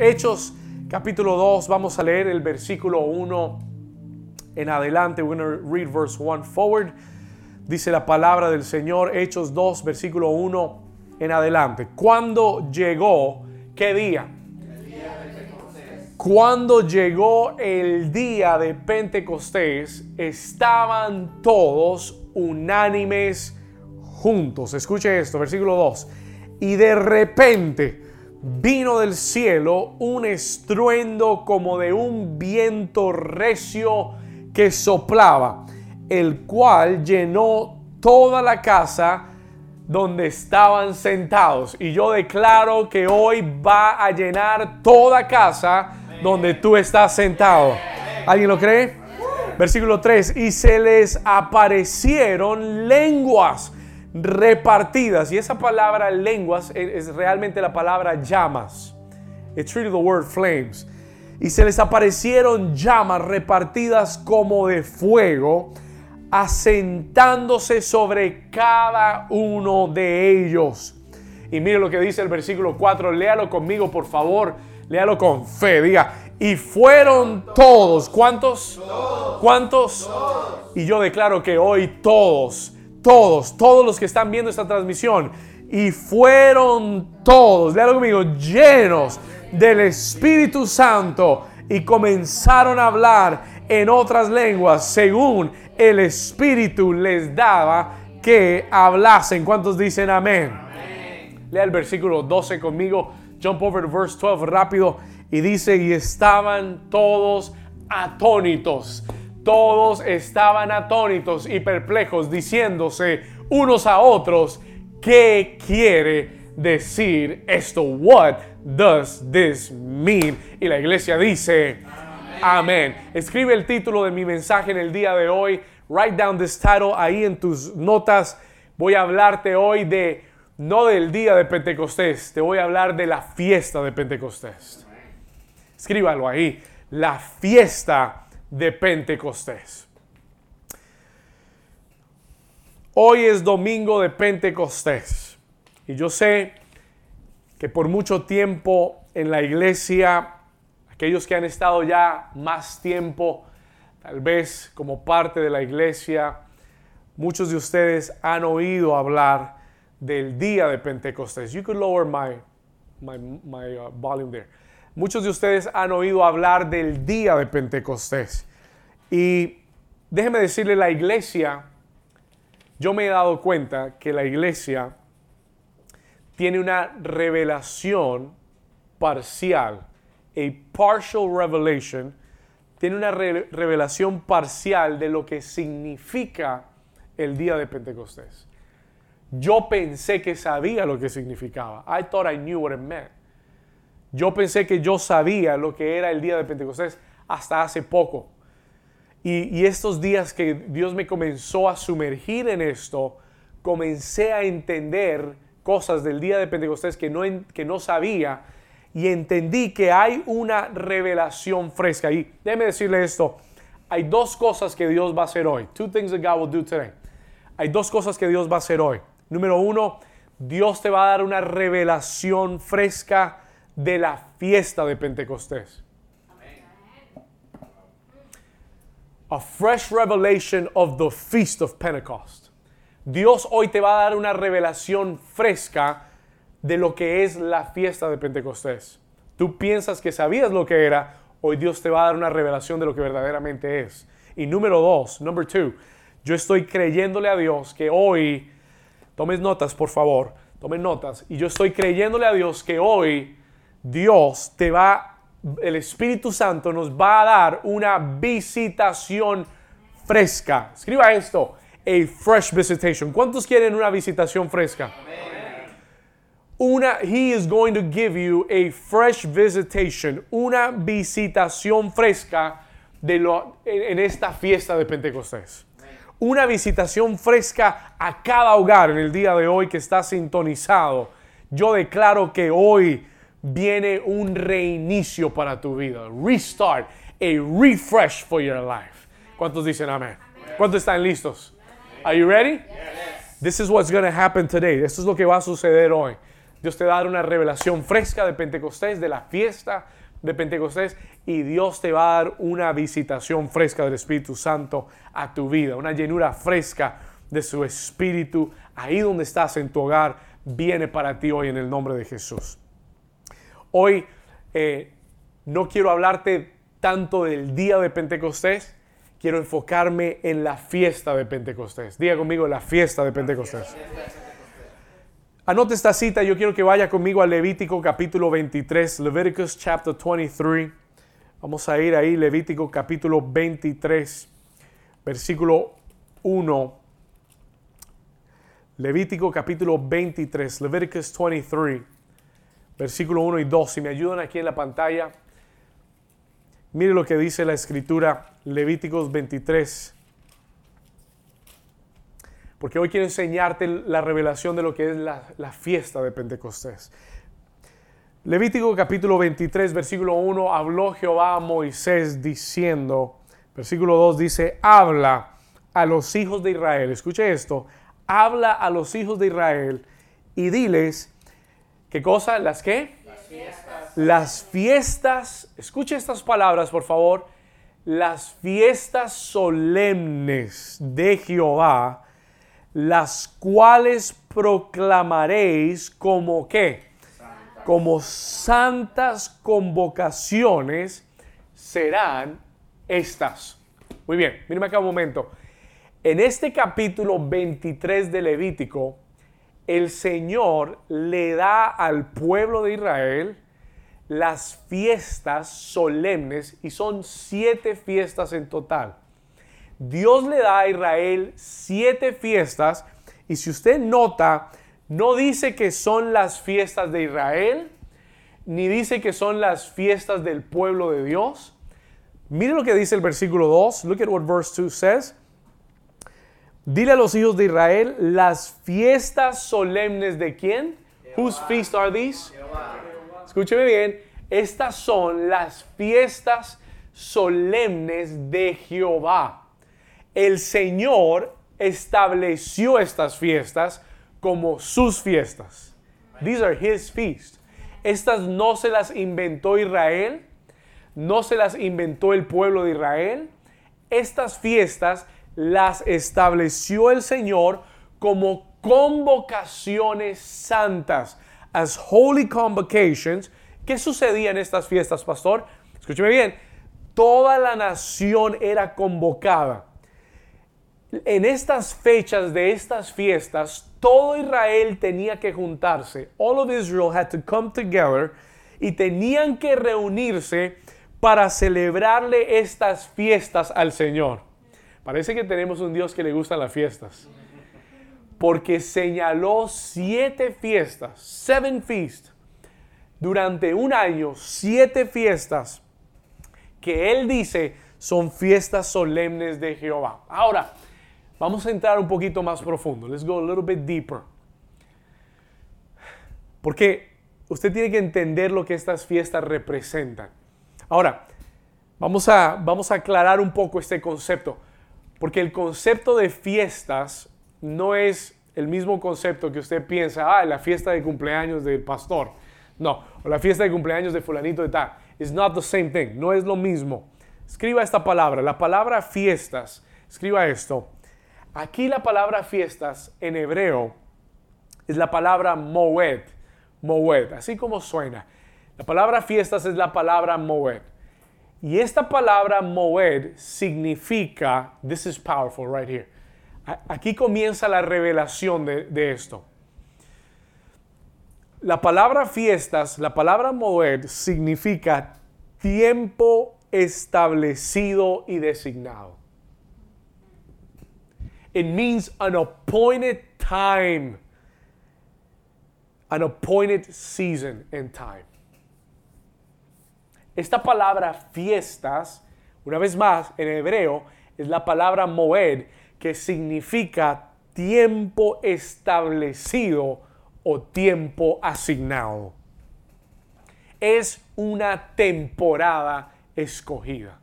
Hechos capítulo 2, vamos a leer el versículo 1 en adelante. We're going to read verse 1 forward. Dice la palabra del Señor, Hechos 2, versículo 1 en adelante. Cuando llegó, ¿qué día? Cuando llegó el día de Pentecostés, estaban todos unánimes juntos. Escuche esto, versículo 2. Y de repente, vino del cielo un estruendo como de un viento recio que soplaba, el cual llenó toda la casa donde estaban sentados. Y yo declaro que hoy va a llenar toda casa donde tú estás sentado. ¿Alguien lo cree? Versículo 3, y se les aparecieron lenguas repartidas. Y esa palabra lenguas es, realmente la palabra llamas. It's really the word flames. Y se les aparecieron llamas repartidas como de fuego, asentándose sobre cada uno de ellos. Y mire lo que dice el versículo 4, léalo conmigo por favor, léalo con fe, diga, y fueron todos, ¿cuántos? ¿Cuántos? Y yo declaro que hoy todos todos, todos los que están viendo esta transmisión, y fueron todos, léalo conmigo, llenos del Espíritu Santo y comenzaron a hablar en otras lenguas según el Espíritu les daba que hablasen. ¿Cuántos dicen amén? Lea el versículo 12 conmigo, jump over to verse 12 rápido y dice, y estaban todos atónitos todos estaban atónitos y perplejos, diciéndose unos a otros, ¿qué quiere decir esto? What does this mean? Y la iglesia dice, amén. Escribe el título de mi mensaje en el día de hoy. Write down this title ahí en tus notas. Voy a hablarte hoy de, no del día de Pentecostés, te voy a hablar de la fiesta de Pentecostés. Escríbalo ahí, la fiesta de Pentecostés. Hoy es domingo de Pentecostés y yo sé que por mucho tiempo en la iglesia, aquellos que han estado ya más tiempo, tal vez como parte de la iglesia, muchos de ustedes han oído hablar del día de Pentecostés. You could lower my, my, uh, volume there. Muchos de ustedes han oído hablar del día de Pentecostés. Y déjeme decirle, la iglesia, yo me he dado cuenta que la iglesia tiene una revelación parcial, a partial revelation, tiene una revelación parcial de lo que significa el día de Pentecostés. Yo pensé que sabía lo que significaba. I thought I knew what it meant. Yo pensé que yo sabía lo que era el día de Pentecostés hasta hace poco. Y, estos días que Dios me comenzó a sumergir en esto, comencé a entender cosas del día de Pentecostés que no, que no sabía y entendí que hay una revelación fresca. Y déjeme decirle esto, hay dos cosas que Dios va a hacer hoy. Two things that God will do today. Hay dos cosas que Dios va a hacer hoy. Número uno, Dios te va a dar una revelación fresca de la fiesta de Pentecostés. A fresh revelation of the feast of Pentecost. Dios hoy te va a dar una revelación fresca de lo que es la fiesta de Pentecostés. Tú piensas que sabías lo que era, hoy Dios te va a dar una revelación de lo que verdaderamente es. Y número dos, number two, yo estoy creyéndole a Dios que hoy, tomes notas por favor, tomen notas, y yo estoy creyéndole a Dios que hoy Dios te va, el Espíritu Santo nos va a dar una visitación fresca. Escriba esto, a fresh visitation. ¿Cuántos quieren una visitación fresca? Una, he is going to give you a fresh visitation, una visitación fresca de lo, en esta fiesta de Pentecostés. Una visitación fresca a cada hogar en el día de hoy que está sintonizado. Yo declaro que hoy viene un reinicio para tu vida. Restart, a refresh for your life. ¿Cuántos dicen amén? ¿Cuántos están listos? Are you ready? This is what's going to happen today. Esto es lo que va a suceder hoy. Dios te va a dar una revelación fresca de Pentecostés, de la fiesta de Pentecostés, y Dios te va a dar una visitación fresca del Espíritu Santo a tu vida, una llenura fresca de su Espíritu ahí donde estás en tu hogar, viene para ti hoy en el nombre de Jesús. Hoy eh, no quiero hablarte tanto del día de Pentecostés, quiero enfocarme en la fiesta de Pentecostés. Diga conmigo la fiesta de Pentecostés. Anote esta cita, yo quiero que vaya conmigo a Levítico capítulo 23, Leviticus chapter 23. Vamos a ir ahí, Levítico capítulo 23, versículo 1. Levítico capítulo 23, Leviticus 23, versículo 1 y 2. Si me ayudan aquí en la pantalla, mire lo que dice la escritura, Levíticos 23, porque hoy quiero enseñarte la revelación de lo que es la, fiesta de Pentecostés. Levítico capítulo 23, versículo 1, habló Jehová a Moisés diciendo, versículo 2 dice, habla a los hijos de Israel, escuche esto, habla a los hijos de Israel y diles, ¿qué cosa? ¿Las qué? Las fiestas. Las fiestas, escuche estas palabras por favor, las fiestas solemnes de Jehová, las cuales proclamaréis como qué? Como santas convocaciones serán estas. Muy bien, mírame acá un momento. En este capítulo 23 de Levítico, el Señor le da al pueblo de Israel las fiestas solemnes y son siete fiestas en total. Dios le da a Israel siete fiestas y si usted nota, no dice que son las fiestas de Israel, ni dice que son las fiestas del pueblo de Dios. Mire lo que dice el versículo 2. Look at what verse 2 says. Dile a los hijos de Israel las fiestas solemnes de quién? Whose feast are these? Escúcheme bien, estas son las fiestas solemnes de Jehová el Señor estableció estas fiestas como sus fiestas. These are his feasts. Estas no se las inventó Israel, no se las inventó el pueblo de Israel. Estas fiestas las estableció el Señor como convocaciones santas, as holy convocations. ¿Qué sucedía en estas fiestas, pastor? Escúcheme bien, toda la nación era convocada en estas fechas de estas fiestas, todo Israel tenía que juntarse. All of Israel had to come together y tenían que reunirse para celebrarle estas fiestas al Señor. Parece que tenemos un Dios que le gustan las fiestas. Porque señaló siete fiestas, seven feasts, durante un año, siete fiestas que Él dice son fiestas solemnes de Jehová. Ahora, Vamos a entrar un poquito más profundo. Let's go a little bit deeper. Porque usted tiene que entender lo que estas fiestas representan. Ahora, vamos a, vamos a aclarar un poco este concepto. Porque el concepto de fiestas no es el mismo concepto que usted piensa, ah, la fiesta de cumpleaños del pastor. No, o la fiesta de cumpleaños de fulanito de tal. It's not the same thing, no es lo mismo. Escriba esta palabra, la palabra fiestas, escriba esto, Aquí la palabra fiestas en hebreo es la palabra moed, moed, así como suena. La palabra fiestas es la palabra moed. Y esta palabra moed significa, this is powerful right here. Aquí comienza la revelación de, esto. La palabra fiestas, la palabra moed significa tiempo establecido y designado. It means an appointed time, an appointed season and time. Esta palabra fiestas, una vez más en hebreo, es la palabra moed, que significa tiempo establecido o tiempo asignado. Es una temporada escogida.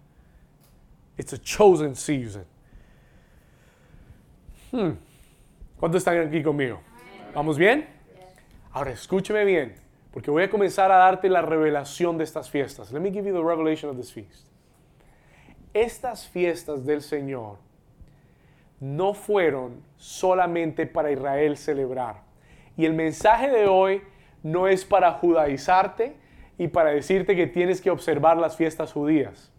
It's a chosen season. Hmm. ¿Cuántos están aquí conmigo? ¿Vamos bien? Ahora escúcheme bien, porque voy a comenzar a darte la revelación de estas fiestas. Let me give you the revelation of this feast. Estas fiestas del Señor no fueron solamente para Israel celebrar. Y el mensaje de hoy no es para judaizarte y para decirte que tienes que observar las fiestas judías.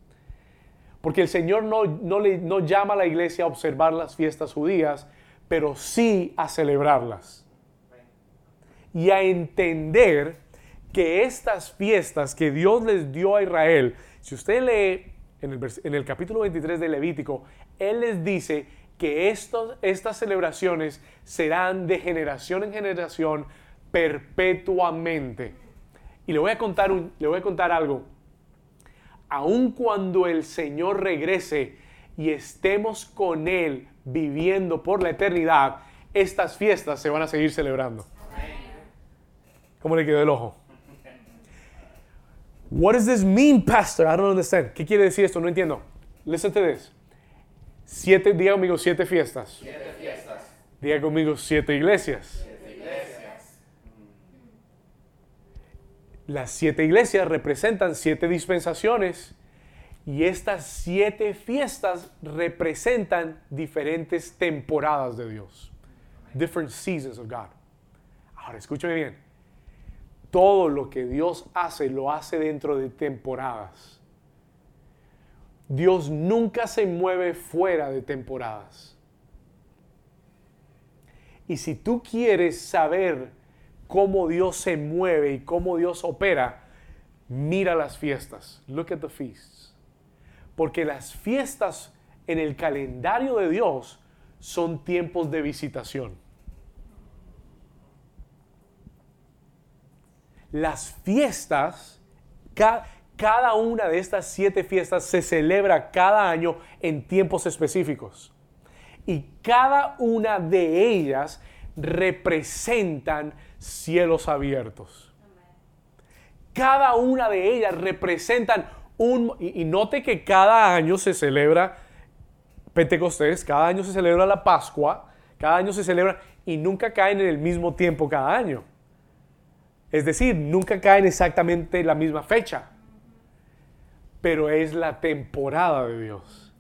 Porque el Señor no, no, le, no llama a la iglesia a observar las fiestas judías, pero sí a celebrarlas. Y a entender que estas fiestas que Dios les dio a Israel, si usted lee en el, en el capítulo 23 de Levítico, Él les dice que estos, estas celebraciones serán de generación en generación perpetuamente. Y le voy a contar, un, le voy a contar algo. Aun cuando el Señor regrese y estemos con Él viviendo por la eternidad, estas fiestas se van a seguir celebrando. ¿Cómo le quedó el ojo? What does this mean, pastor? I don't understand. ¿Qué quiere decir esto? No entiendo. Listen to this. Siete, diga conmigo siete fiestas. Siete fiestas. Diga conmigo siete iglesias. Siete iglesias. Las siete iglesias representan siete dispensaciones y estas siete fiestas representan diferentes temporadas de Dios. Different seasons of God. Ahora, escúchame bien. Todo lo que Dios hace lo hace dentro de temporadas. Dios nunca se mueve fuera de temporadas. Y si tú quieres saber cómo Dios se mueve y cómo Dios opera, mira las fiestas. Look at the feasts. Porque las fiestas en el calendario de Dios son tiempos de visitación. Las fiestas, ca- cada una de estas siete fiestas se celebra cada año en tiempos específicos. Y cada una de ellas representan cielos abiertos. Cada una de ellas representan un... Y, y note que cada año se celebra Pentecostés, cada año se celebra la Pascua, cada año se celebra y nunca caen en el mismo tiempo cada año. Es decir, nunca caen exactamente en la misma fecha. Pero es la temporada de Dios.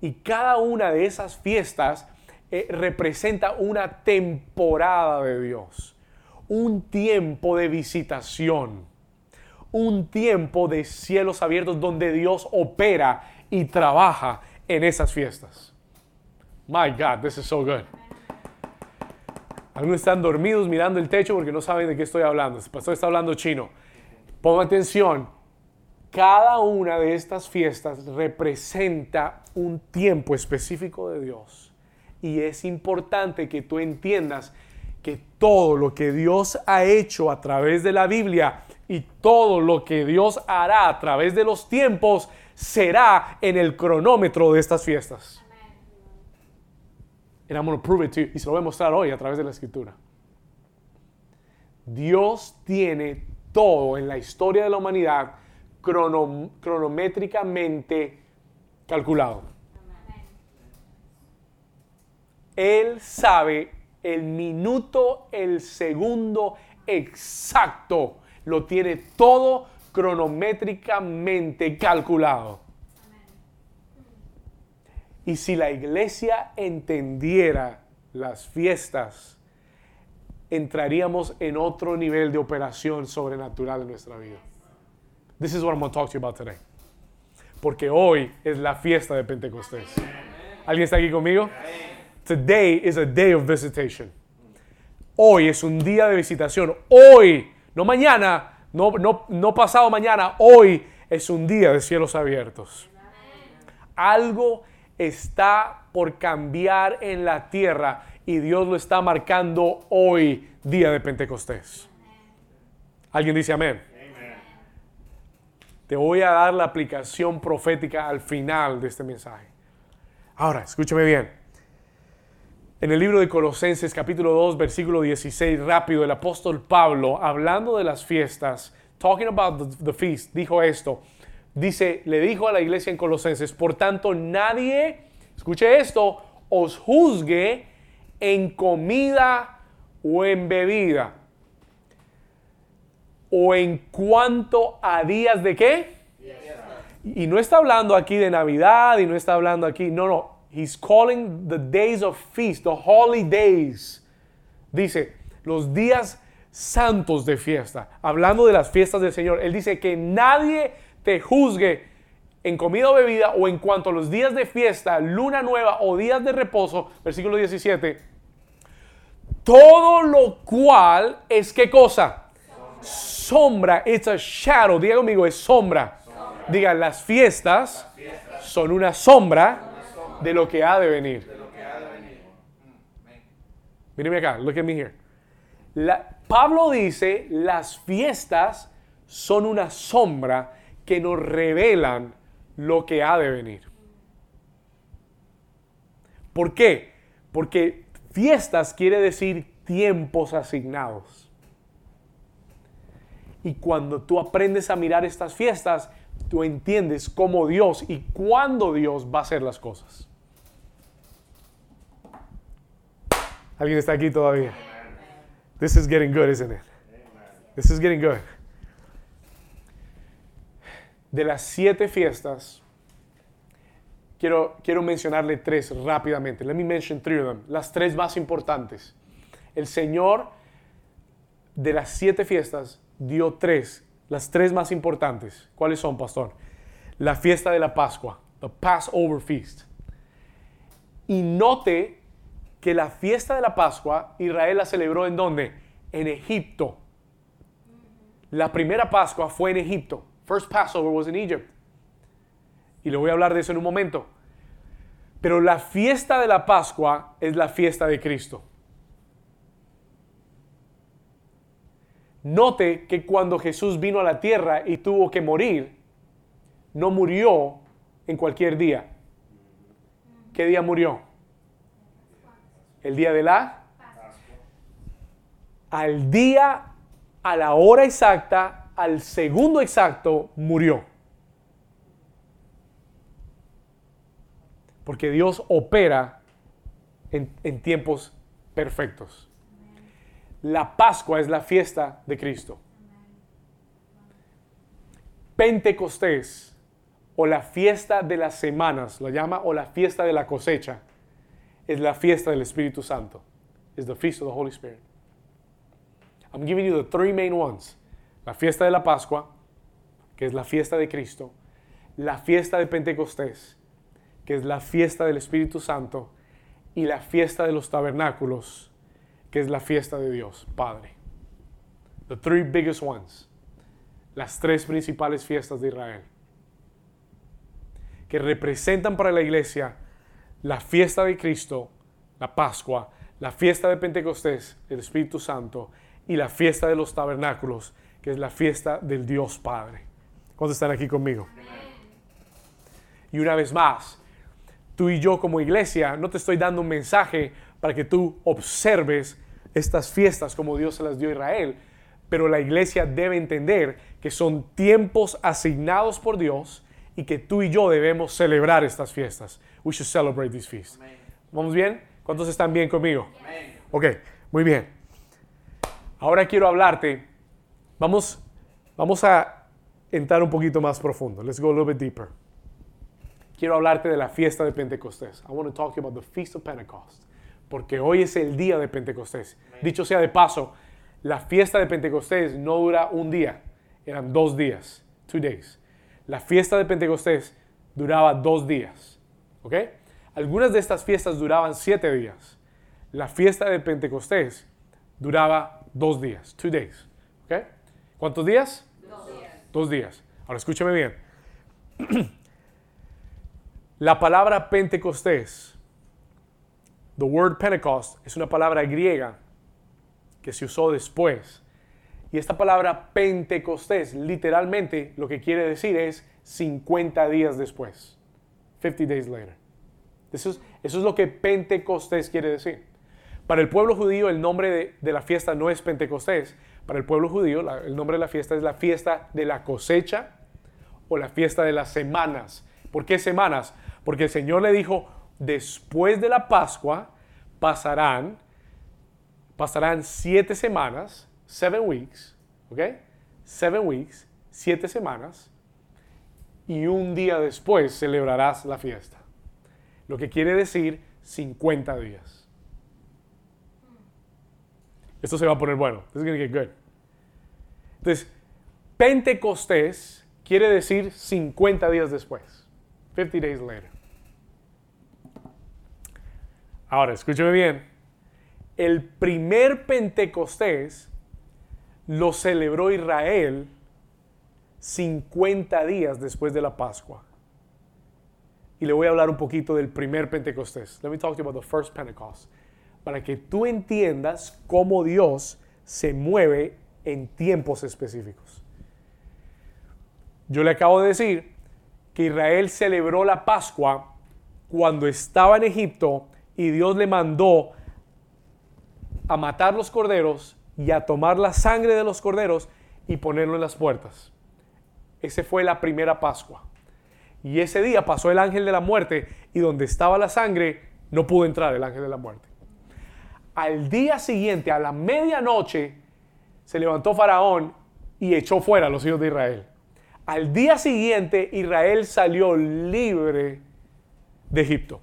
Y cada una de esas fiestas eh, representa una temporada de Dios. Un tiempo de visitación. Un tiempo de cielos abiertos donde Dios opera y trabaja en esas fiestas. My God, this is so good. Algunos están dormidos mirando el techo porque no saben de qué estoy hablando. El pastor está hablando chino. Ponga atención. Cada una de estas fiestas representa un tiempo específico de Dios. Y es importante que tú entiendas que todo lo que Dios ha hecho a través de la Biblia y todo lo que Dios hará a través de los tiempos será en el cronómetro de estas fiestas. And I'm going to prove it to you. Y se lo voy a mostrar hoy a través de la escritura. Dios tiene todo en la historia de la humanidad crono- cronométricamente calculado. Él sabe el minuto, el segundo exacto. Lo tiene todo cronométricamente calculado. Y si la iglesia entendiera las fiestas, entraríamos en otro nivel de operación sobrenatural en nuestra vida. This is what I'm going to talk to you about today. Porque hoy es la fiesta de Pentecostés. ¿Alguien está aquí conmigo? Today is a day of visitation. Hoy es un día de visitación. Hoy, no mañana, no, no, no pasado mañana, hoy es un día de cielos abiertos. Algo está por cambiar en la tierra y Dios lo está marcando hoy, día de Pentecostés. ¿Alguien dice amén? Te voy a dar la aplicación profética al final de este mensaje. Ahora, escúchame bien. En el libro de Colosenses capítulo 2 versículo 16, rápido, el apóstol Pablo, hablando de las fiestas, talking about the, the feast, dijo esto. Dice, le dijo a la iglesia en Colosenses, por tanto nadie, escuche esto, os juzgue en comida o en bebida. o en cuanto a días de qué? Y no está hablando aquí de Navidad y no está hablando aquí, no, no. He's calling the days of feast, the holy days. Dice, los días santos de fiesta. Hablando de las fiestas del Señor. Él dice que nadie te juzgue en comida o bebida o en cuanto a los días de fiesta, luna nueva o días de reposo. Versículo 17. Todo lo cual es qué cosa? Sombra. It's a shadow. Diga conmigo, es sombra. Diga, las fiestas son una sombra de lo que ha de venir. Acá, look at me here. Pablo dice, las fiestas son una sombra que nos revelan lo que ha de venir. ¿Por qué? Porque fiestas quiere decir tiempos asignados. Y cuando tú aprendes a mirar estas fiestas, tú entiendes cómo Dios y cuándo Dios va a hacer las cosas. ¿Alguien está aquí todavía? This is getting good, isn't it? This is getting good. De las siete fiestas, quiero, quiero mencionarle tres rápidamente. Let me mention three of them. Las tres más importantes. El Señor de las siete fiestas dio tres, las tres más importantes. ¿Cuáles son, pastor? La fiesta de la Pascua, the Passover feast. Y note que la fiesta de la Pascua Israel la celebró en dónde? En Egipto. La primera Pascua fue en Egipto. First Passover was in Egypt. Y le voy a hablar de eso en un momento. Pero la fiesta de la Pascua es la fiesta de Cristo. Note que cuando Jesús vino a la tierra y tuvo que morir, no murió en cualquier día. ¿Qué día murió? el día de la al día, a la hora exacta, al segundo exacto, murió. Porque Dios opera en, tiempos perfectos. La Pascua es la fiesta de Cristo. Pentecostés o la fiesta de las semanas, lo llama, o la fiesta de la cosecha es la fiesta del Espíritu Santo. Es the feast of the Holy Spirit. I'm giving you the three main ones. La fiesta de la Pascua, que es la fiesta de Cristo. La fiesta de Pentecostés, que es la fiesta del Espíritu Santo. Y la fiesta de los tabernáculos, que es la fiesta de Dios, Padre. The three biggest ones. Las tres principales fiestas de Israel. Que representan para la iglesia la fiesta de Cristo, la Pascua, la fiesta de Pentecostés, el Espíritu Santo, y la fiesta de los tabernáculos, que es la fiesta del Dios Padre. ¿Cuántos están aquí conmigo? Y una vez más, tú y yo como iglesia, no te estoy dando un mensaje para que tú observes estas fiestas como Dios se las dio a Israel, pero la iglesia debe entender que son tiempos asignados por Dios y que tú y yo debemos celebrar estas fiestas. We should celebrate these feasts. ¿Vamos bien? ¿Cuántos están bien conmigo? Ok, muy bien. Ahora quiero hablarte. Vamos, vamos a entrar un poquito más profundo. Let's go a little bit deeper. Quiero hablarte de la fiesta de Pentecostés. I want to talk about the Feast of Pentecost. Porque hoy es el día de Pentecostés. Dicho sea de paso, la fiesta de Pentecostés no dura un día, eran dos días, two days. La fiesta de Pentecostés duraba dos días. ¿Ok? Algunas de estas fiestas duraban siete días. La fiesta de Pentecostés duraba dos días, two days. ¿Cuántos días? Dos días. Dos días. Ahora escúchame bien. La palabra Pentecostés, the word Pentecost, es una palabra griega que se usó después y esta palabra Pentecostés, literalmente lo que quiere decir es 50 días después. 50 days later. Eso es, eso es lo que Pentecostés quiere decir. Para el pueblo judío el nombre de, la fiesta no es Pentecostés. Para el pueblo judío el nombre de la fiesta es la fiesta de la cosecha o la fiesta de las semanas. ¿Por qué semanas? Porque el Señor le dijo, después de la Pascua pasarán, pasarán siete semanas seven weeks, ¿ok? seven weeks, siete semanas, y un día después celebrarás la fiesta. Lo que quiere decir 50 días. Esto se va a poner bueno. This is gonna get good. Entonces, Pentecostés quiere decir 50 días después. 50 days later. Ahora, escúcheme bien. El primer Pentecostés lo celebró Israel 50 días después de la Pascua. Y le voy a hablar un poquito del primer Pentecostés. Let me talk to you about the first Pentecost. Para que tú entiendas cómo Dios se mueve en tiempos específicos. Yo le acabo de decir que Israel celebró la Pascua cuando estaba en Egipto y Dios le mandó a matar los corderos y a tomar la sangre de los corderos y ponerlo en las puertas. Ese fue la primera Pascua. Y ese día pasó el ángel de la muerte y donde estaba la sangre no pudo entrar el ángel de la muerte. Al día siguiente, a la medianoche, se levantó Faraón y echó fuera a los hijos de Israel. Al día siguiente, Israel salió libre de Egipto.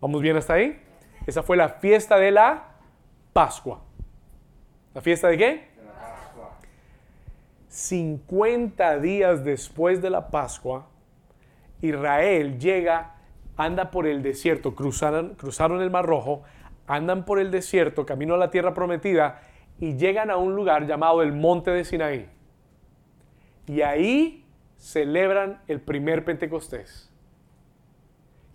¿Vamos bien hasta ahí? Esa fue la fiesta de la Pascua. ¿La fiesta de qué? 50 días después de la Pascua, Israel llega, anda por el desierto, cruzaron, cruzaron el Mar Rojo, andan por el desierto, camino a la tierra prometida y llegan a un lugar llamado el Monte de Sinaí. Y ahí celebran el primer Pentecostés.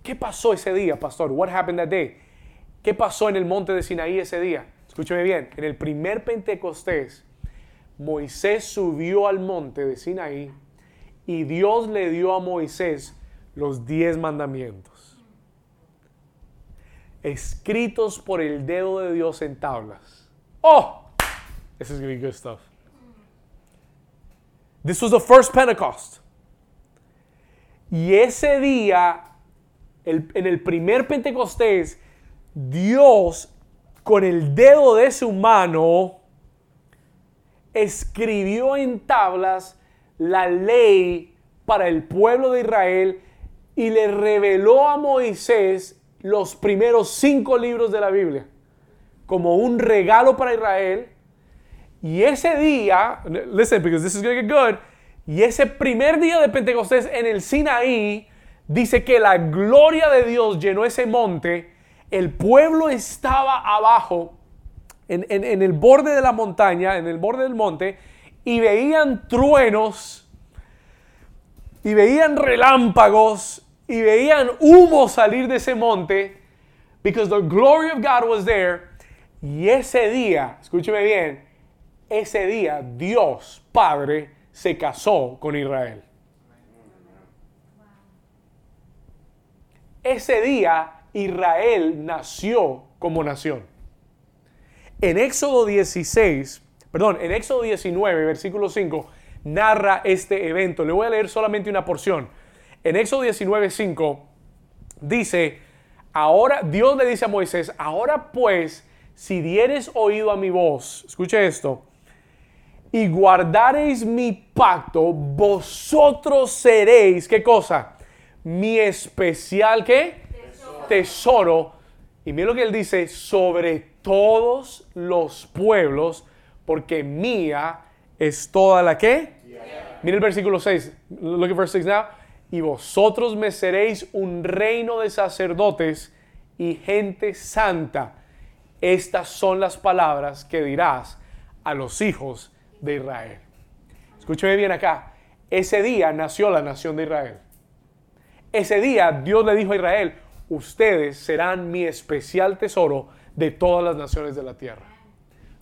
¿Qué pasó ese día, pastor? What happened that day? ¿Qué pasó en el monte de Sinaí ese día? Escúcheme bien, en el primer Pentecostés, Moisés subió al monte de Sinaí y Dios le dio a Moisés los diez mandamientos, escritos por el dedo de Dios en tablas. ¡Oh! This is going good stuff. This was the first Pentecost. Y ese día, en el primer Pentecostés, Dios con el dedo de su mano escribió en tablas la ley para el pueblo de Israel y le reveló a Moisés los primeros cinco libros de la Biblia como un regalo para Israel. Y ese día, listen, because this is going to get good, y ese primer día de Pentecostés en el Sinaí, dice que la gloria de Dios llenó ese monte, el pueblo estaba abajo en, el borde de la montaña, en el borde del monte, y veían truenos, y veían relámpagos, y veían humo salir de ese monte, because the glory of God was there. Y ese día, escúcheme bien, ese día Dios Padre se casó con Israel. Ese día Israel nació como nación. En Éxodo 16, perdón, en Éxodo 19, versículo 5, narra este evento. Le voy a leer solamente una porción. En Éxodo 19, 5 dice, ahora Dios le dice a Moisés, ahora pues, si dieres oído a mi voz, escuche esto, y guardareis mi pacto, vosotros seréis, ¿qué cosa? Mi especial, ¿qué? Tesoro. Tesoro. Y mira lo que él dice, sobre todos los pueblos, porque mía es toda la que. Mira el versículo 6. Look at verse 6 now. Y vosotros me seréis un reino de sacerdotes y gente santa. Estas son las palabras que dirás a los hijos de Israel. Escúcheme bien acá. Ese día nació la nación de Israel. Ese día Dios le dijo a Israel, ustedes serán mi especial tesoro de todas las naciones de la tierra.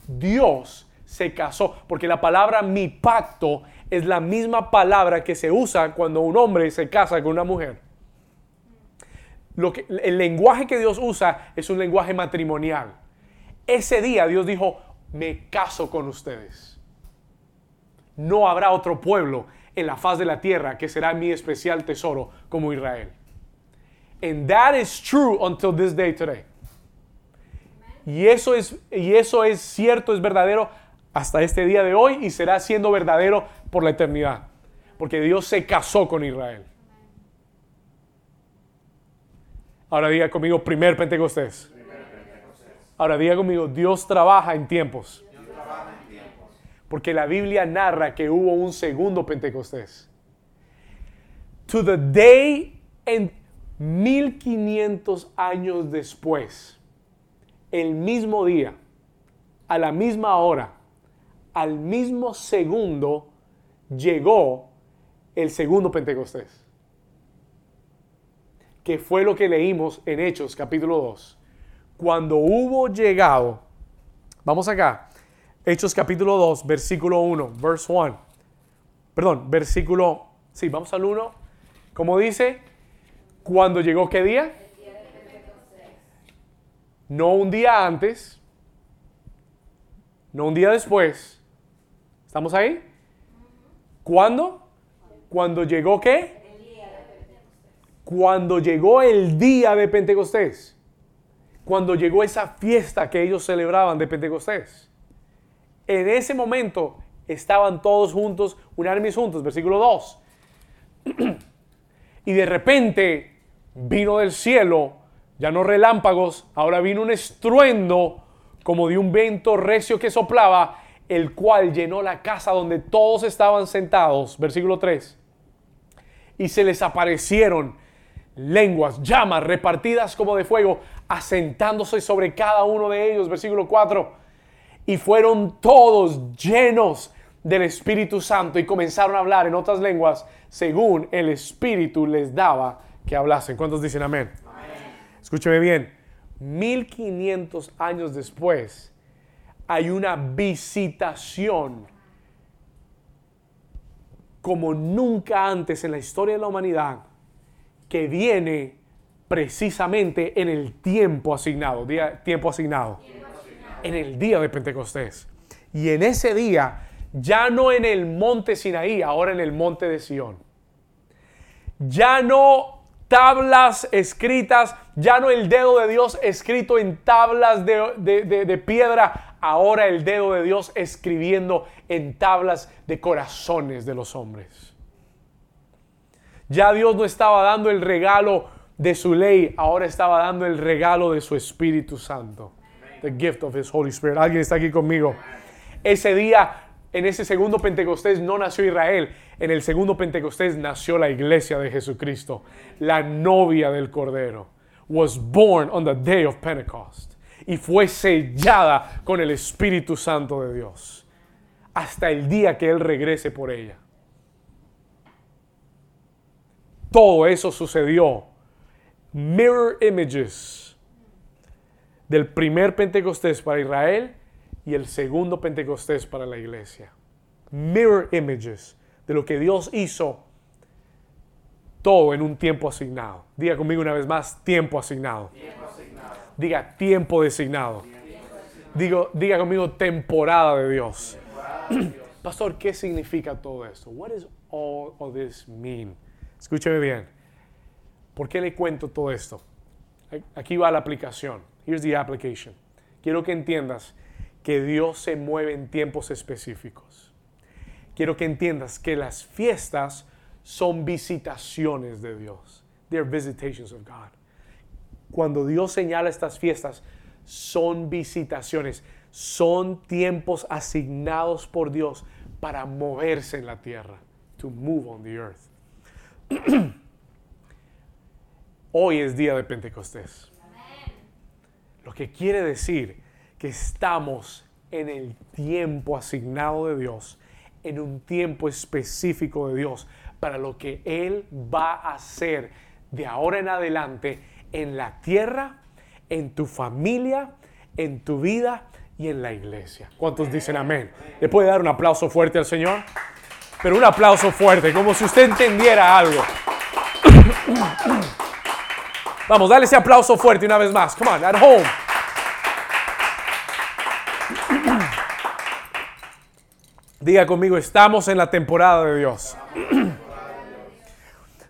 Dios se casó, porque la palabra mi pacto es la misma palabra que se usa cuando un hombre se casa con una mujer. Lo que, el lenguaje que Dios usa es un lenguaje matrimonial. Ese día Dios dijo, me caso con ustedes. No habrá otro pueblo en la faz de la tierra que será mi especial tesoro como Israel. And that is true until this day today. Y eso es, y eso es cierto, es verdadero hasta este día de hoy y será siendo verdadero por la eternidad. Porque Dios se casó con Israel. Ahora diga conmigo, primer Pentecostés. Ahora diga conmigo, Dios trabaja en tiempos. Porque la Biblia narra que hubo un segundo Pentecostés. To the day en 1500 años después, el mismo día, a la misma hora, al mismo segundo, llegó el segundo Pentecostés. Que fue lo que leímos en Hechos capítulo 2. Cuando hubo llegado, vamos acá, Hechos capítulo 2, versículo 1, verse 1. Perdón, versículo, sí, vamos al 1. Como dice, cuando llegó qué día? No un día antes, no un día después. ¿Estamos ahí? ¿Cuándo? Cuando llegó qué? Cuando llegó el día de Pentecostés. Cuando llegó esa fiesta que ellos celebraban de Pentecostés. En ese momento estaban todos juntos, unánimes juntos, versículo 2. y de repente vino del cielo, ya no relámpagos, ahora vino un estruendo como de un viento recio que soplaba, el cual llenó la casa donde todos estaban sentados. Versículo 3. Y se les aparecieron lenguas, llamas repartidas como de fuego, asentándose sobre cada uno de ellos. Versículo 4. Y fueron todos llenos del Espíritu Santo y comenzaron a hablar en otras lenguas según el Espíritu les daba que hablasen. ¿Cuántos dicen amén? Escúcheme bien. 1500 años después hay una visitación como nunca antes en la historia de la humanidad que viene precisamente en el tiempo asignado, día, tiempo asignado, en el día de Pentecostés. Y en ese día, ya no en el monte Sinaí, ahora en el monte de Sión. Ya no tablas escritas, ya no el dedo de Dios escrito en tablas de, piedra, ahora el dedo de Dios escribiendo en tablas de corazones de los hombres. Ya Dios no estaba dando el regalo de su ley, ahora estaba dando el regalo de su Espíritu Santo. The gift of His Holy Spirit. ¿Alguien está aquí conmigo? Ese día, en ese segundo Pentecostés, no nació Israel. En el segundo Pentecostés nació la iglesia de Jesucristo, la novia del Cordero. Was born on the day of Pentecost. Y fue sellada con el Espíritu Santo de Dios. Hasta el día que Él regrese por ella. Todo eso sucedió. Mirror images del primer Pentecostés para Israel y el segundo Pentecostés para la iglesia. Mirror images de lo que Dios hizo todo en un tiempo asignado. Diga conmigo una vez más, tiempo asignado. Diga tiempo designado. Digo, diga conmigo temporada de Dios. Pastor, ¿qué significa todo esto? What does all of this mean? Escúcheme bien. ¿Por qué le cuento todo esto? Aquí va la aplicación. Here's the application. Quiero que entiendas que Dios se mueve en tiempos específicos. Quiero que entiendas que las fiestas son visitaciones de Dios. They're visitations of God. Cuando Dios señala estas fiestas, son visitaciones, son tiempos asignados por Dios para moverse en la tierra, to move on the earth. Hoy es día de Pentecostés. Lo que quiere decir que estamos en el tiempo asignado de Dios, en un tiempo específico de Dios, para lo que Él va a hacer de ahora en adelante en la tierra, en tu familia, en tu vida y en la iglesia. ¿Cuántos dicen amén? ¿Le puede dar un aplauso fuerte al Señor? Pero un aplauso fuerte, como si usted entendiera algo. Vamos, dale ese aplauso fuerte una vez más. Come on, at home. Diga conmigo, estamos en la temporada de Dios.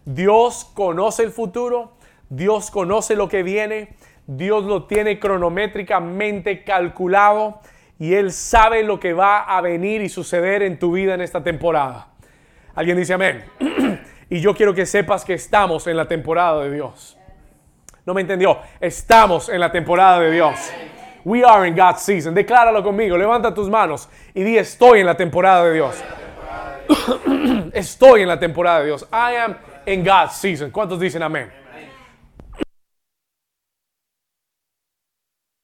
Dios conoce el futuro, Dios conoce lo que viene, Dios lo tiene cronométricamente calculado y Él sabe lo que va a venir y suceder en tu vida en esta temporada. Alguien dice amén. y yo quiero que sepas que estamos en la temporada de Dios. No me entendió. Estamos en la temporada de Dios. We are in God's season. Decláralo conmigo. Levanta tus manos y di estoy en la temporada de Dios. estoy en la temporada de Dios. I am in God's season. ¿Cuántos dicen amén?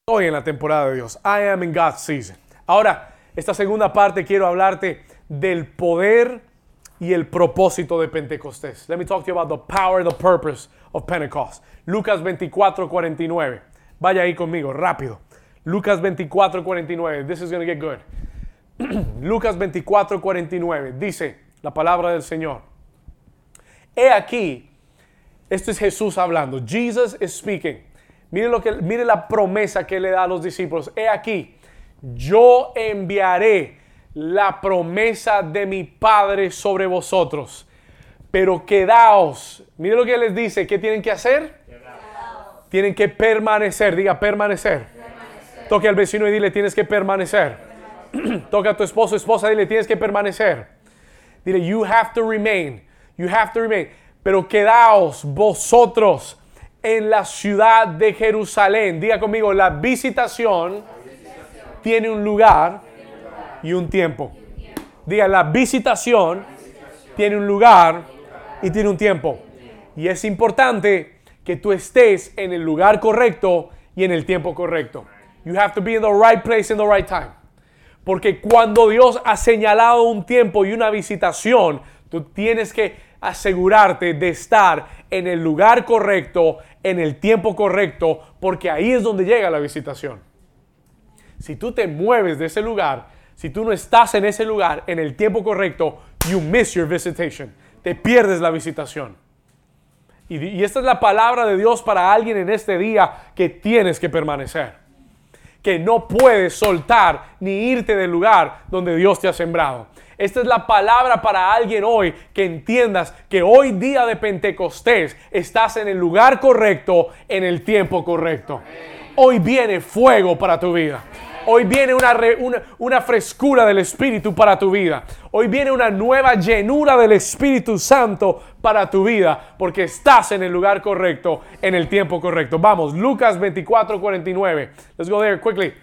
Estoy en la temporada de Dios. I am in God's season. Ahora, esta segunda parte quiero hablarte del poder y el propósito de Pentecostés. Let me talk to you about the power, the purpose of Pentecost. Lucas 24, 49. Vaya ahí conmigo, rápido. Lucas 24, 49. This is going to get good. Lucas 24, 49. Dice la palabra del Señor. He aquí, esto es Jesús hablando. Jesus is speaking. Mire, lo que, mire la promesa que le da a los discípulos. He aquí, yo enviaré la promesa de mi Padre sobre vosotros. Pero quedaos. Mire lo que les dice. ¿Qué tienen que hacer? Tienen que permanecer. Diga permanecer. Toque al vecino y dile tienes que permanecer. Toque a tu esposo, esposa, dile tienes que permanecer. Dile you have to remain. You have to remain. Pero quedaos vosotros en la ciudad de Jerusalén. Diga conmigo, la visitación, tiene un lugar y un tiempo. Diga, la visitación tiene un lugar y tiene un tiempo. Y es importante que tú estés en el lugar correcto y en el tiempo correcto. You have to be in the right place in the right time. Porque cuando Dios ha señalado un tiempo y una visitación, tú tienes que asegurarte de estar en el lugar correcto, en el tiempo correcto, porque ahí es donde llega la visitación. Si tú te mueves de ese lugar, si tú no estás en ese lugar en el tiempo correcto, you miss your visitation. Te pierdes la visitación. Y, y, esta es la palabra de Dios para alguien en este día que tienes que permanecer. Que no puedes soltar ni irte del lugar donde Dios te ha sembrado. Esta es la palabra para alguien hoy que entiendas que hoy día de Pentecostés estás en el lugar correcto, en el tiempo correcto. Hoy viene fuego para tu vida. Hoy viene una, frescura del Espíritu para tu vida. Hoy viene una nueva llenura del Espíritu Santo para tu vida. Porque estás en el lugar correcto, en el tiempo correcto. Vamos, Lucas 24, 49. Let's go there quickly.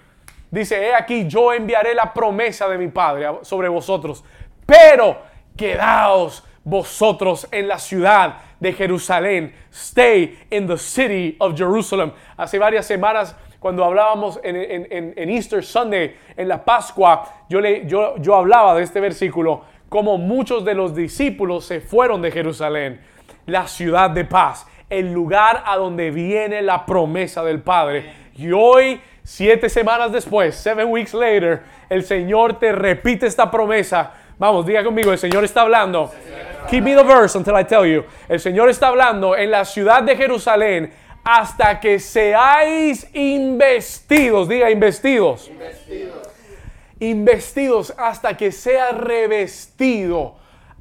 Dice, he aquí, yo enviaré la promesa de mi Padre sobre vosotros. Pero quedaos vosotros en la ciudad de Jerusalén. Stay in the city of Jerusalem. Hace varias semanas cuando hablábamos en, Easter Sunday, en la Pascua, yo, yo, yo hablaba de este versículo, como muchos de los discípulos se fueron de Jerusalén, la ciudad de paz, el lugar a donde viene la promesa del Padre. Y hoy, siete semanas después, seven weeks later, el Señor te repite esta promesa. Vamos, diga conmigo, el Señor está hablando. Keep me the verse until I tell you. El Señor está hablando en la ciudad de Jerusalén hasta que seáis investidos, diga investidos. investidos. Investidos hasta que sea revestido,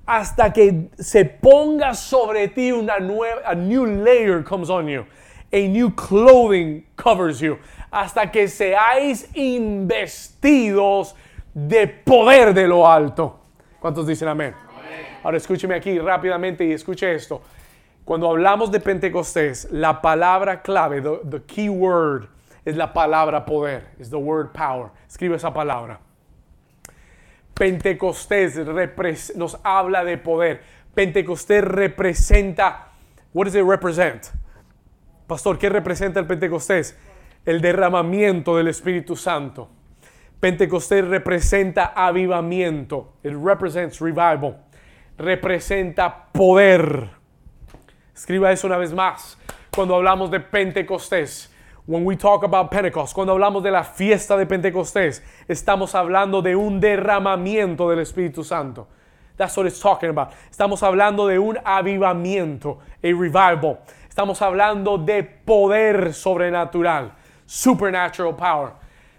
hasta que se ponga sobre ti una nueva, a new layer comes on you, a new clothing covers you, hasta que seáis investidos de poder de lo alto. ¿Cuántos dicen amén? amén. Ahora escúcheme aquí rápidamente y escuche esto. Cuando hablamos de Pentecostés, la palabra clave, the, key word, es la palabra poder, es the word power. Escribe esa palabra. Pentecostés nos habla de poder. Pentecostés representa, what does it represent? Pastor, ¿qué representa el Pentecostés? El derramamiento del Espíritu Santo. Pentecostés representa avivamiento. It represents revival. Representa poder. Escriba eso una vez más. Cuando hablamos de Pentecostés, when we talk about Pentecost, cuando hablamos de la fiesta de Pentecostés, estamos hablando de un derramamiento del Espíritu Santo. That's what it's talking about. Estamos hablando de un avivamiento, a revival. Estamos hablando de poder sobrenatural, supernatural power.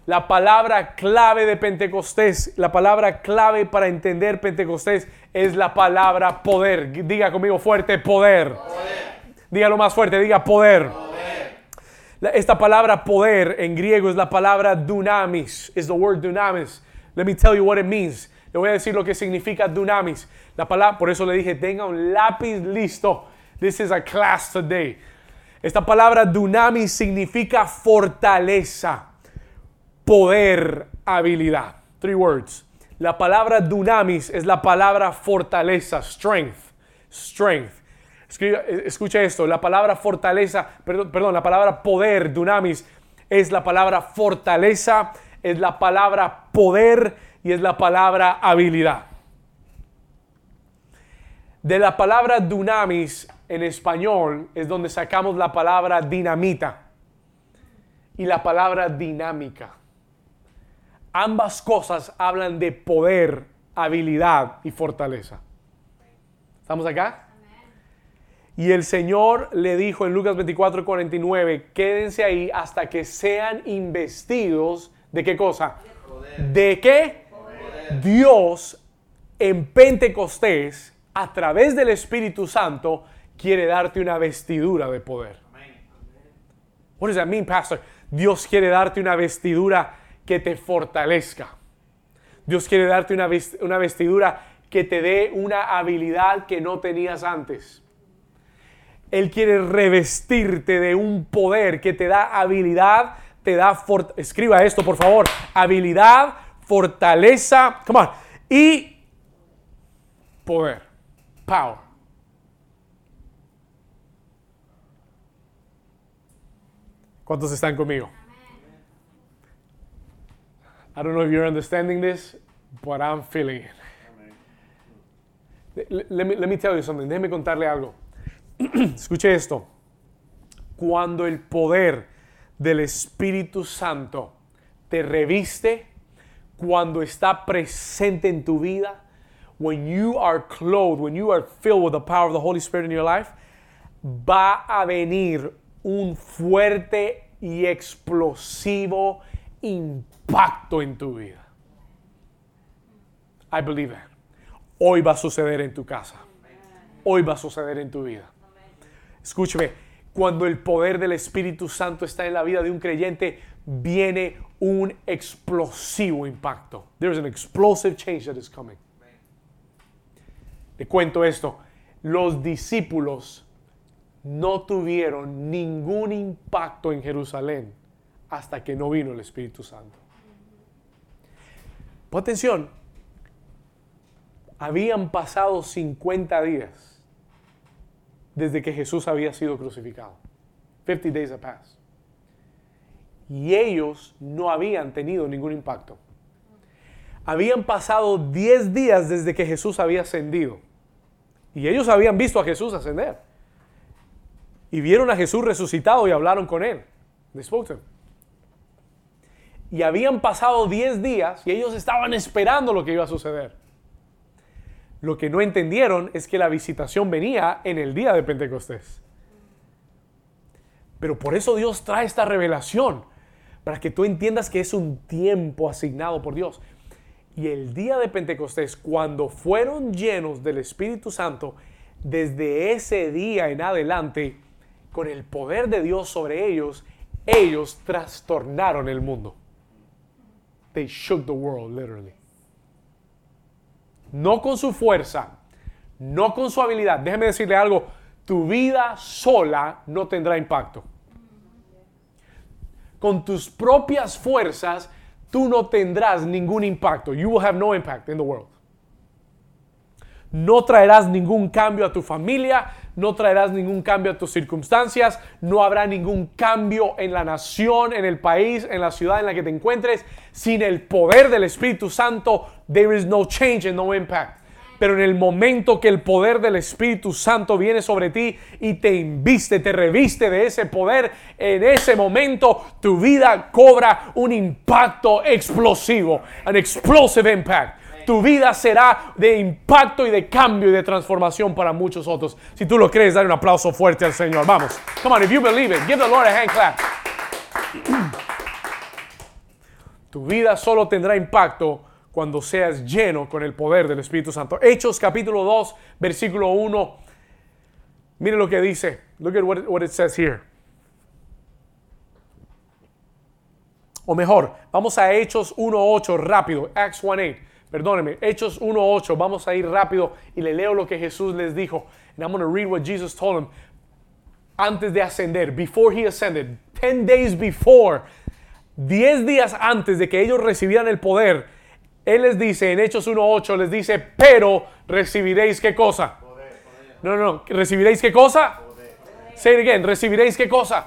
La palabra clave de Pentecostés, la palabra clave para entender Pentecostés es la palabra poder. Diga conmigo fuerte, poder. poder. Dígalo más fuerte, diga poder. poder. Esta palabra poder en griego es la palabra dunamis. Is the word dunamis. Let me tell you what it means. Le voy a decir lo que significa dunamis. La palabra, por eso le dije, tenga un lápiz listo. This is a class today. Esta palabra dunamis significa fortaleza, poder, habilidad. Three words. La palabra dunamis es la palabra fortaleza, strength, strength. Eh, escucha esto, la palabra fortaleza, perdón, perdón, la palabra poder, dunamis, es la palabra fortaleza, es la palabra poder y es la palabra habilidad. De la palabra dunamis en español es donde sacamos la palabra dinamita y la palabra dinámica. Ambas cosas hablan de poder, habilidad y fortaleza. ¿Estamos acá? Y el Señor le dijo en Lucas 24, 49, quédense ahí hasta que sean investidos de qué cosa? ¿De qué? Dios en Pentecostés, a través del Espíritu Santo, quiere darte una vestidura de poder. What does that mean, pastor? Dios quiere darte una vestidura que te fortalezca. Dios quiere darte una, ves- una vestidura que te dé una habilidad que no tenías antes. Él quiere revestirte de un poder que te da habilidad, te da for- escriba esto por favor, habilidad, fortaleza, come on, y poder, power. ¿Cuántos están conmigo? I don't know if you're understanding this, but I'm feeling it. Le- Let me, let me tell you something. Déjeme contarle algo. Escuche esto. Cuando el poder del Espíritu Santo te reviste, cuando está presente en tu vida, when you are clothed, when you are filled with the power of the Holy Spirit in your life, va a venir un fuerte y explosivo impacto en tu vida. I believe that. Hoy va a suceder en tu casa. Hoy va a suceder en tu vida. Escúcheme, cuando el poder del Espíritu Santo está en la vida de un creyente, viene un explosivo impacto. There's an explosive change that is coming. Te cuento esto. Los discípulos no tuvieron ningún impacto en Jerusalén hasta que no vino el Espíritu Santo. Pon atención, habían pasado 50 días desde que Jesús había sido crucificado. 50 days have passed. Y ellos no habían tenido ningún impacto. Habían pasado 10 días desde que Jesús había ascendido. Y ellos habían visto a Jesús ascender. Y vieron a Jesús resucitado y hablaron con él. They spoke to him. Y habían pasado 10 días y ellos estaban esperando lo que iba a suceder. Lo que no entendieron es que la visitación venía en el día de Pentecostés. Pero por eso Dios trae esta revelación, para que tú entiendas que es un tiempo asignado por Dios. Y el día de Pentecostés, cuando fueron llenos del Espíritu Santo, desde ese día en adelante, con el poder de Dios sobre ellos, ellos trastornaron el mundo. They shook the world, literally. No con su fuerza, no con su habilidad. Déjeme decirle algo, tu vida sola no tendrá impacto. Con tus propias fuerzas, tú no tendrás ningún impacto. You will have no impact in the world. No traerás ningún cambio a tu familia, no traerás ningún cambio a tus circunstancias, no habrá ningún cambio en la nación, en el país, en la ciudad en la que te encuentres. Sin el poder del Espíritu Santo, there is no change and no impact. Pero en el momento que el poder del Espíritu Santo viene sobre ti y te inviste, te reviste de ese poder, en ese momento tu vida cobra un impacto explosivo, an explosive impact. Tu vida será de impacto y de cambio y de transformación para muchos otros. Si tú lo crees, dale un aplauso fuerte al Señor. Vamos. Come on, if you believe it, give the Lord a hand clap. Tu vida solo tendrá impacto cuando seas lleno con el poder del Espíritu Santo. Hechos capítulo 2, versículo 1. Mire lo que dice. Look at what it, what it says here. O mejor, vamos a Hechos 1.8 rápido. Acts 1.8. Perdóneme, Hechos 1.8. Vamos a ir rápido y le leo lo que Jesús les dijo. And I'm going to read what Jesus told them antes de ascender, before he ascended, 10 days before, 10 días antes de que ellos recibieran el poder, Él les dice en Hechos 1.8, les dice, pero recibiréis qué cosa. No, no, no, recibiréis qué cosa. Again, recibiréis qué cosa.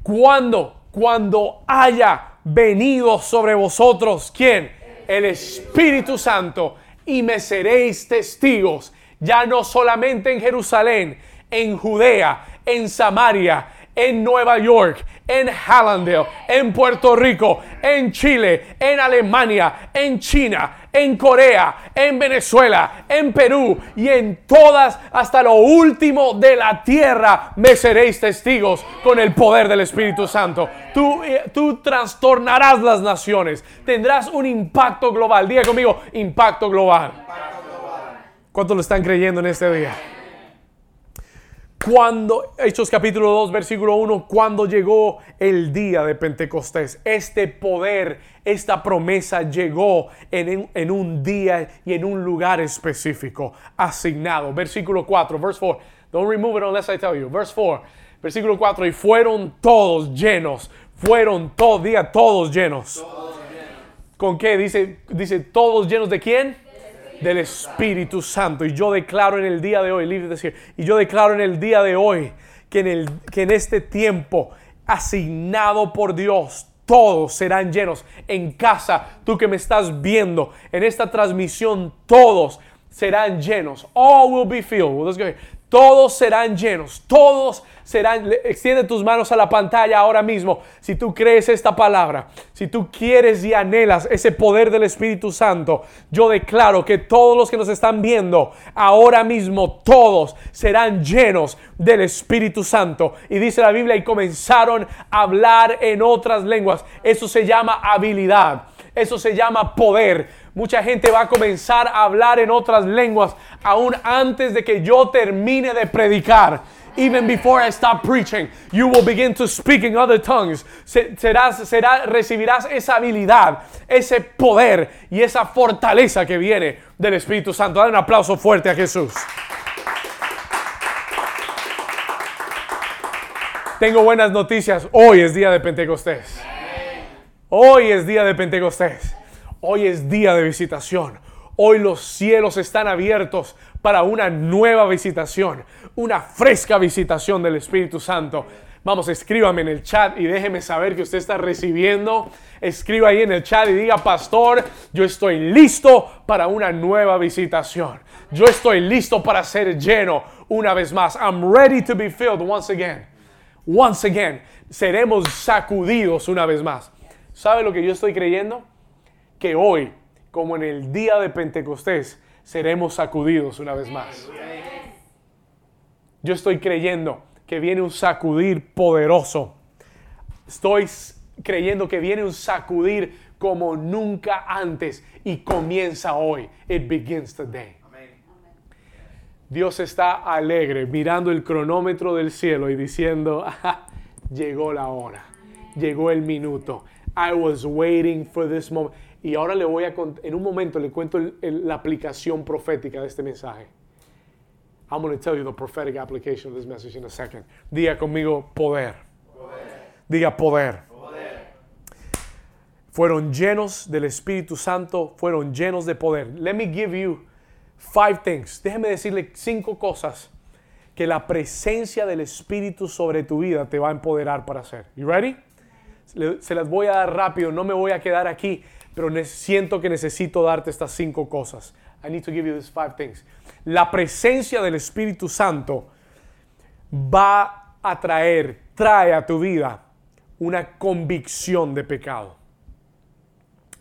Cuando, cuando haya venido sobre vosotros, ¿quién? El Espíritu Santo, y me seréis testigos, ya no solamente en Jerusalén, en Judea, en Samaria, en Nueva York, en Hallandale, en Puerto Rico, en Chile, en Alemania, en China, en Corea, en Venezuela, en Perú y en todas hasta lo último de la tierra me seréis testigos con el poder del Espíritu Santo. Tú, eh, tú trastornarás las naciones, tendrás un impacto global. Diga conmigo, impacto global. ¿Cuántos lo están creyendo en este día? Cuando, Hechos capítulo 2, versículo 1, cuando llegó el día de Pentecostés, este poder, esta promesa llegó en, en, un día y en un lugar específico, asignado. Versículo 4, verse 4. Don't remove it unless I tell you. Verse 4, versículo 4. Y fueron todos llenos, fueron todos, diga todos llenos. Todos llenos. ¿Con qué? Dice, dice todos llenos de quién? Del Espíritu Santo. Y yo declaro en el día de hoy, decir, y yo declaro en el día de hoy que en, el, que en este tiempo asignado por Dios, todos serán llenos. En casa, tú que me estás viendo, en esta transmisión, todos serán llenos. All will be filled. Let's go. Todos serán llenos, todos serán, extiende tus manos a la pantalla ahora mismo. Si tú crees esta palabra, si tú quieres y anhelas ese poder del Espíritu Santo, yo declaro que todos los que nos están viendo ahora mismo, todos serán llenos del Espíritu Santo. Y dice la Biblia, y comenzaron a hablar en otras lenguas. Eso se llama habilidad. Eso se llama poder. Mucha gente va a comenzar a hablar en otras lenguas aún antes de que yo termine de predicar. Even before I stop preaching, you will begin to speak in other tongues. Serás, será, recibirás esa habilidad, ese poder y esa fortaleza que viene del Espíritu Santo. Dale un aplauso fuerte a Jesús. Tengo buenas noticias. Hoy es día de Pentecostés. Hoy es día de Pentecostés. Hoy es día de visitación. Hoy los cielos están abiertos para una nueva visitación, una fresca visitación del Espíritu Santo. Vamos, escríbame en el chat y déjeme saber que usted está recibiendo. Escriba ahí en el chat y diga, pastor, yo estoy listo para una nueva visitación. Yo estoy listo para ser lleno una vez más. I'm ready to be filled once again. Once again. Seremos sacudidos una vez más. ¿Sabe lo que yo estoy creyendo? Que hoy, como en el día de Pentecostés, seremos sacudidos una vez más. Yo estoy creyendo que viene un sacudir poderoso. Estoy creyendo que viene un sacudir como nunca antes y comienza hoy. It begins today. Dios está alegre mirando el cronómetro del cielo y diciendo, llegó la hora, llegó el minuto, I was waiting for this moment. Y ahora le voy a en un momento le cuento la aplicación profética de este mensaje. I'm going to tell you the prophetic application of this message in a second. Diga conmigo poder. Diga poder. poder. Fueron llenos del Espíritu Santo, fueron llenos de poder. Let me give you five things. Déjeme decirle cinco cosas que la presencia del Espíritu sobre tu vida te va a empoderar para hacer. You ready? se las voy a dar rápido, no me voy a quedar aquí, pero siento que necesito darte estas cinco cosas. I need to give you these five things. La presencia del Espíritu Santo va a traer, trae a tu vida una convicción de pecado.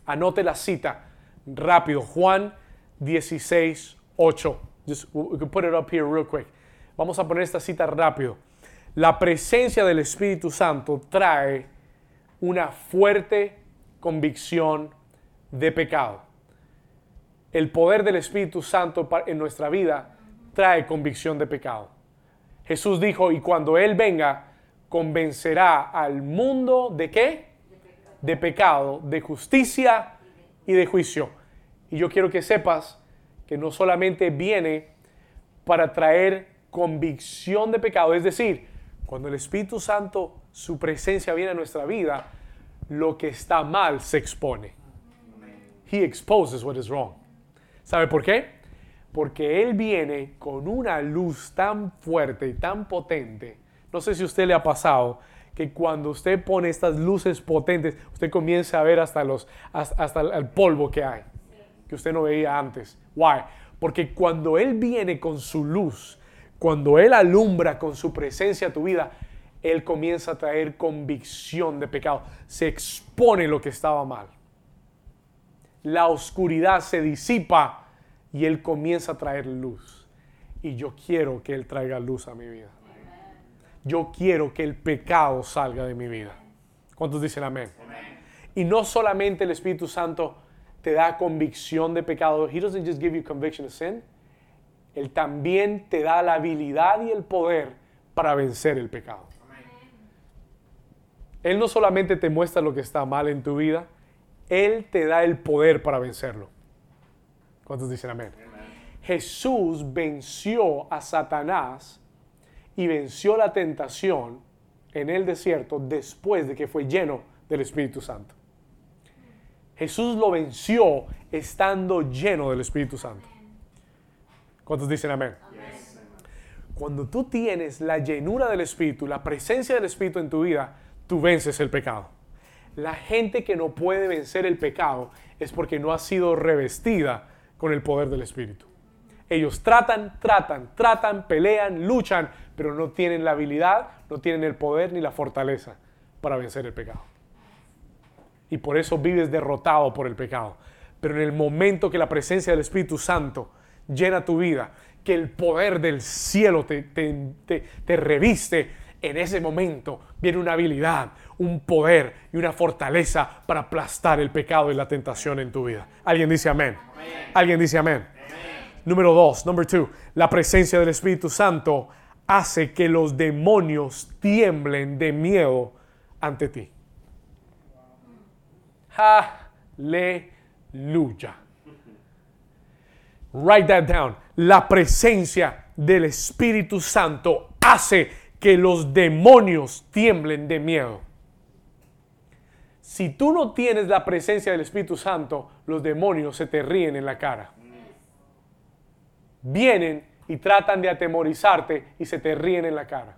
Anote la cita rápido, Juan 16, 8. Just, we can put it up here real quick. Vamos a poner esta cita rápido. La presencia del Espíritu Santo trae una fuerte convicción de pecado. El poder del Espíritu Santo en nuestra vida trae convicción de pecado. Jesús dijo, y cuando Él venga, convencerá al mundo de qué? de pecado, de justicia y de juicio. Y yo quiero que sepas que no solamente viene para traer convicción de pecado, es decir, cuando el Espíritu Santo, su presencia viene a nuestra vida, lo que está mal se expone. He exposes what is wrong. ¿Sabe por qué? Porque Él viene con una luz tan fuerte y tan potente. No sé si a usted le ha pasado que cuando usted pone estas luces potentes, usted comienza a ver hasta, el polvo que hay, que usted no veía antes. Why? Porque cuando Él viene con su luz, cuando Él alumbra con su presencia tu vida, Él comienza a traer convicción de pecado. Se expone lo que estaba mal. La oscuridad se disipa y Él comienza a traer luz. Y yo quiero que Él traiga luz a mi vida. Yo quiero que el pecado salga de mi vida. ¿Cuántos dicen amén? Y no solamente el Espíritu Santo te da convicción de pecado. He doesn't just give you conviction of sin. Él también te da la habilidad y el poder para vencer el pecado. Él no solamente te muestra lo que está mal en tu vida, Él te da el poder para vencerlo. ¿Cuántos dicen amén? Jesús venció a Satanás y venció la tentación en el desierto después de que fue lleno del Espíritu Santo. Jesús lo venció estando lleno del Espíritu Santo. ¿Cuántos dicen amén? Cuando tú tienes la llenura del Espíritu, la presencia del Espíritu en tu vida, tú vences el pecado. La gente que no puede vencer el pecado es porque no ha sido revestida con el poder del Espíritu. Ellos tratan, tratan, tratan, pelean, luchan, pero no tienen la habilidad, no tienen el poder ni la fortaleza para vencer el pecado. Y por eso vives derrotado por el pecado. Pero en el momento que la presencia del Espíritu Santo llena tu vida, que el poder del cielo te, te, reviste, en ese momento viene una habilidad, un poder y una fortaleza para aplastar el pecado y la tentación en tu vida. ¿Alguien dice amén? ¿Alguien dice amén? Número dos, number two, la presencia del Espíritu Santo hace que los demonios tiemblen de miedo ante ti. Aleluya. Write that down. La presencia del Espíritu Santo hace que los demonios tiemblen de miedo. Si tú no tienes la presencia del Espíritu Santo, los demonios se te ríen en la cara. Vienen y tratan de atemorizarte y se te ríen en la cara.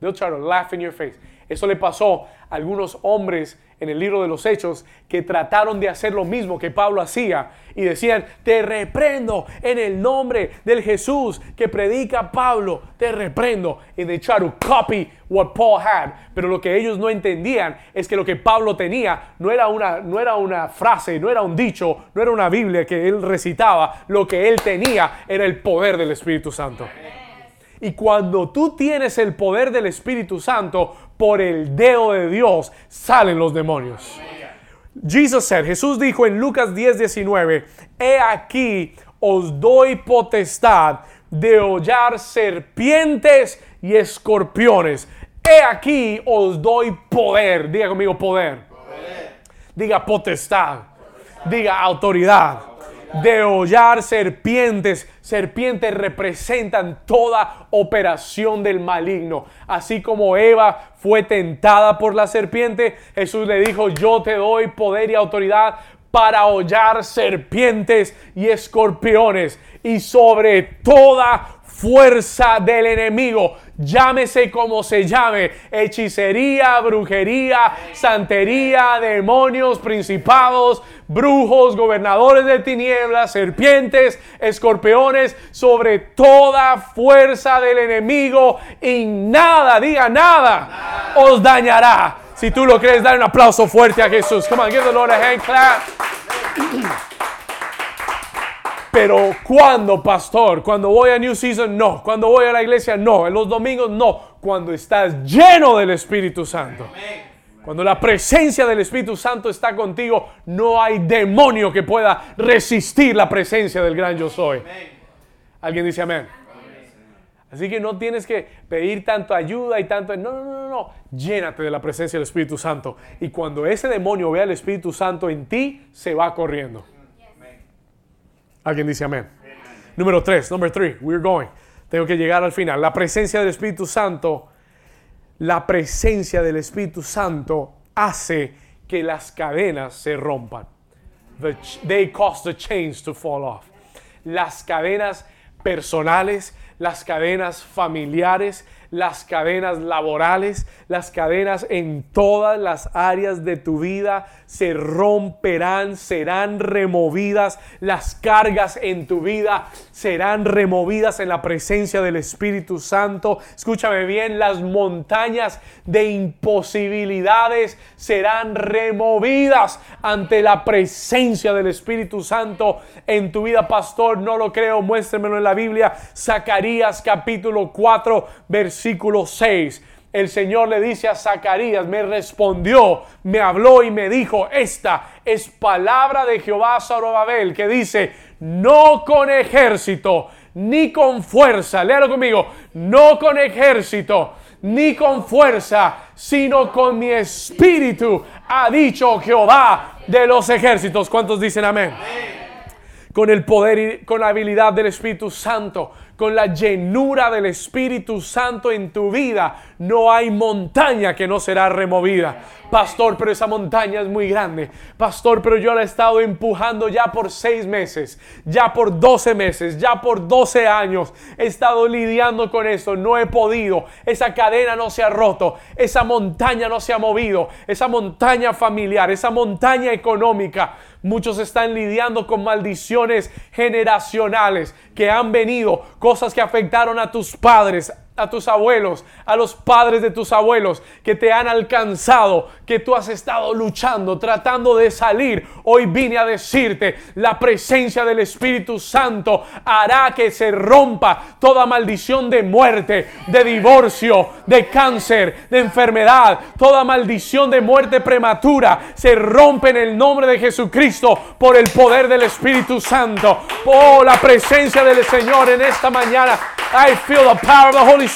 They'll try to laugh in your face. Eso le pasó a algunos hombres en el libro de los Hechos que trataron de hacer lo mismo que Pablo hacía y decían, te reprendo en el nombre del Jesús que predica Pablo, te reprendo. Y they try to copy what Paul had. Pero lo que ellos no entendían es que lo que Pablo tenía no era una, no era una frase, no era un dicho, no era una Biblia que él recitaba. Lo que él tenía era el poder del Espíritu Santo. Y cuando tú tienes el poder del Espíritu Santo, por el dedo de Dios salen los demonios. Jesus said, Jesús dijo en Lucas 10, 19, he aquí os doy potestad de hollar serpientes y escorpiones. He aquí os doy poder. Diga conmigo poder. Diga potestad. Diga autoridad de hollar serpientes. Serpientes representan toda operación del maligno. Así como Eva fue tentada por la serpiente, Jesús le dijo, yo te doy poder y autoridad para hollar serpientes y escorpiones y sobre toda fuerza del enemigo, llámese como se llame, hechicería, brujería, santería, demonios, principados, brujos, gobernadores de tinieblas, serpientes, escorpiones, sobre toda fuerza del enemigo y nada, diga nada, os dañará. Si tú lo crees, dar un aplauso fuerte a Jesús. Come on, give the Lord a hand clap. Pero cuando, pastor, cuando voy a New Season, no. Cuando voy a la iglesia, no. En los domingos, no. Cuando estás lleno del Espíritu Santo. Cuando la presencia del Espíritu Santo está contigo, no hay demonio que pueda resistir la presencia del gran yo soy. ¿Alguien dice amén? Así que no tienes que pedir tanto ayuda y tanto... No, no, no, no. Llénate de la presencia del Espíritu Santo. Y cuando ese demonio vea al Espíritu Santo en ti, se va corriendo. Alguien dice amén. Número tres, number three, we're going. Tengo que llegar al final. La presencia del Espíritu Santo, la presencia del Espíritu Santo hace que las cadenas se rompan. they cause the chains to fall off. Las cadenas personales, las cadenas familiares, las cadenas laborales, las cadenas en todas las áreas de tu vida se romperán, serán removidas, las cargas en tu vida serán removidas en la presencia del Espíritu Santo. Escúchame bien, las montañas de imposibilidades serán removidas ante la presencia del Espíritu Santo en tu vida, pastor. No lo creo, muéstremelo en la Biblia. Zacarías capítulo 4, versículo versículo 6, el Señor le dice a Zacarías, me respondió, me habló y me dijo, esta es palabra de Jehová Zorobabel, que dice, no con ejército, ni con fuerza, léalo conmigo, no con ejército, ni con fuerza, sino con mi espíritu, ha dicho Jehová de los ejércitos. ¿Cuántos dicen amén? Con el poder y con la habilidad del Espíritu Santo con la llenura del Espíritu Santo en tu vida, no hay montaña que no será removida. Pastor, pero esa montaña es muy grande. Pastor, pero yo la he estado empujando ya por seis meses, ya por doce meses, ya por doce años. He estado lidiando con eso, no he podido. Esa cadena no se ha roto, esa montaña no se ha movido, esa montaña familiar, esa montaña económica. Muchos están lidiando con maldiciones generacionales que han venido, cosas que afectaron a tus padres, a tus abuelos, a los padres de tus abuelos que te han alcanzado, que tú has estado luchando, tratando de salir. Hoy vine a decirte, la presencia del Espíritu Santo hará que se rompa toda maldición de muerte, de divorcio, de cáncer, de enfermedad, toda maldición de muerte prematura. Se rompe en el nombre de Jesucristo por el poder del Espíritu Santo. Oh, la presencia del Señor en esta mañana. I feel the power of the Holy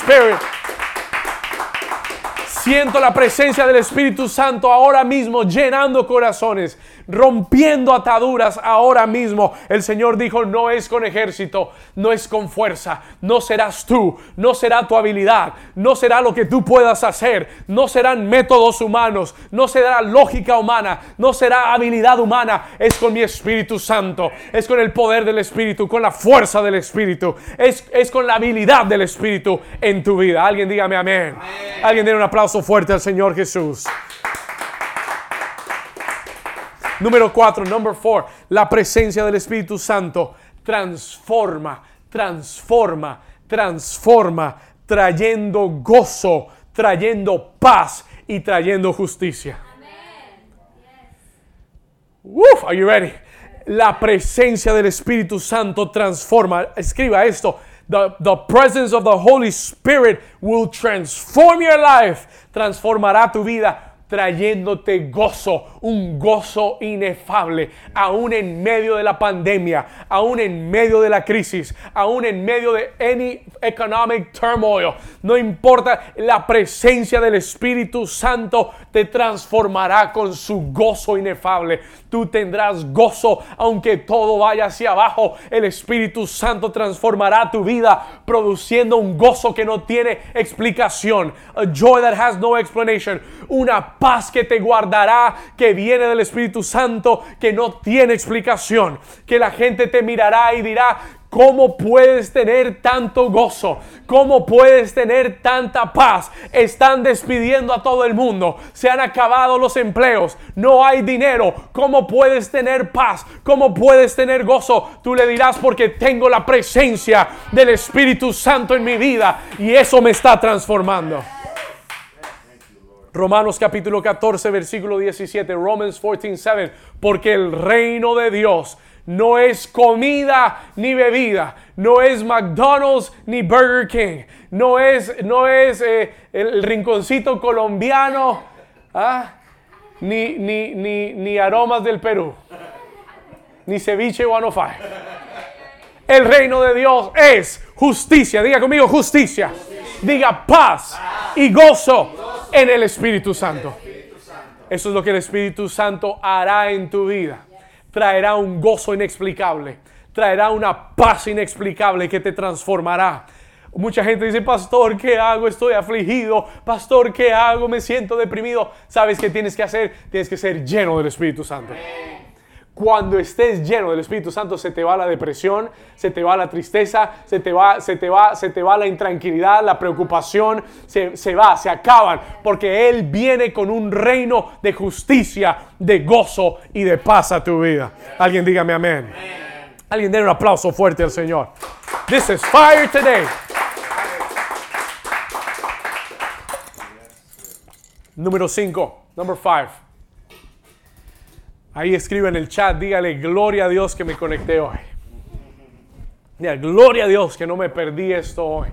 Siento la presencia del Espíritu Santo ahora mismo llenando corazones rompiendo ataduras ahora mismo. El Señor dijo, no es con ejército, no es con fuerza, no serás tú, no será tu habilidad, no será lo que tú puedas hacer, no serán métodos humanos, no será lógica humana, no será habilidad humana, es con mi Espíritu Santo, es con el poder del Espíritu, con la fuerza del Espíritu, es, es con la habilidad del Espíritu en tu vida. Alguien dígame amén. Alguien dé un aplauso fuerte al Señor Jesús. Número cuatro, number four, la presencia del Espíritu Santo transforma, transforma, transforma, trayendo gozo, trayendo paz y trayendo justicia. Uf, are you ready? La presencia del Espíritu Santo transforma. Escriba esto. The, the presence of the Holy Spirit will transform your life. Transformará tu vida trayéndote gozo, un gozo inefable, aún en medio de la pandemia, aún en medio de la crisis, aún en medio de any economic turmoil. No importa, la presencia del Espíritu Santo te transformará con su gozo inefable. Tú tendrás gozo aunque todo vaya hacia abajo. El Espíritu Santo transformará tu vida produciendo un gozo que no tiene explicación. A joy that has no explanation. Una paz que te guardará, que viene del Espíritu Santo, que no tiene explicación, que la gente te mirará y dirá, ¿Cómo puedes tener tanto gozo? ¿Cómo puedes tener tanta paz? Están despidiendo a todo el mundo. Se han acabado los empleos. No hay dinero. ¿Cómo puedes tener paz? ¿Cómo puedes tener gozo? Tú le dirás porque tengo la presencia del Espíritu Santo en mi vida y eso me está transformando. Romanos capítulo 14, versículo 17, Romans 14, 7, porque el reino de Dios no es comida ni bebida, no es McDonald's ni Burger King, no es, no es eh, el rinconcito colombiano, ¿ah? ni, ni, ni, ni aromas del Perú, ni ceviche 105. El reino de Dios es justicia. Diga conmigo justicia. Diga paz y gozo en el Espíritu Santo. Eso es lo que el Espíritu Santo hará en tu vida. Traerá un gozo inexplicable. Traerá una paz inexplicable que te transformará. Mucha gente dice, pastor, ¿qué hago? Estoy afligido. Pastor, ¿qué hago? Me siento deprimido. ¿Sabes qué tienes que hacer? Tienes que ser lleno del Espíritu Santo. Cuando estés lleno del Espíritu Santo se te va la depresión, se te va la tristeza, se te va, se te va, se te va la intranquilidad, la preocupación, se, se va, se acaban, porque Él viene con un reino de justicia, de gozo y de paz a tu vida. Alguien dígame amén. Alguien dé un aplauso fuerte al Señor. This is fire today. Número 5, number 5. Ahí escribe en el chat, dígale gloria a Dios que me conecté hoy. Diga, gloria a Dios que no me perdí esto hoy.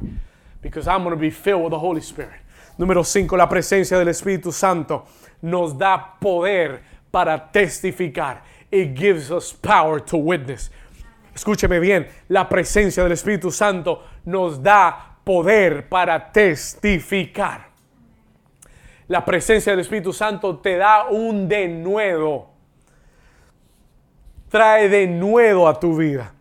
Because I'm going to be filled with the Holy Spirit. Número 5, la presencia del Espíritu Santo nos da poder para testificar. It gives us power to witness. Escúcheme bien, la presencia del Espíritu Santo nos da poder para testificar. La presencia del Espíritu Santo te da un denuedo trae de nuevo a tu vida.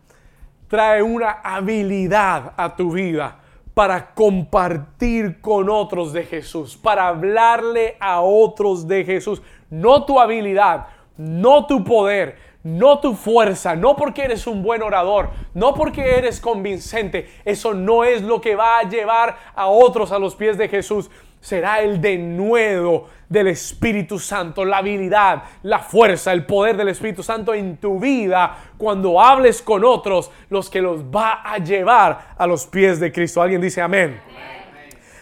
Trae una habilidad a tu vida para compartir con otros de Jesús, para hablarle a otros de Jesús. No tu habilidad, no tu poder, no tu fuerza, no porque eres un buen orador, no porque eres convincente. Eso no es lo que va a llevar a otros a los pies de Jesús será el denuedo del Espíritu Santo, la habilidad, la fuerza, el poder del Espíritu Santo en tu vida cuando hables con otros, los que los va a llevar a los pies de Cristo. Alguien dice amén.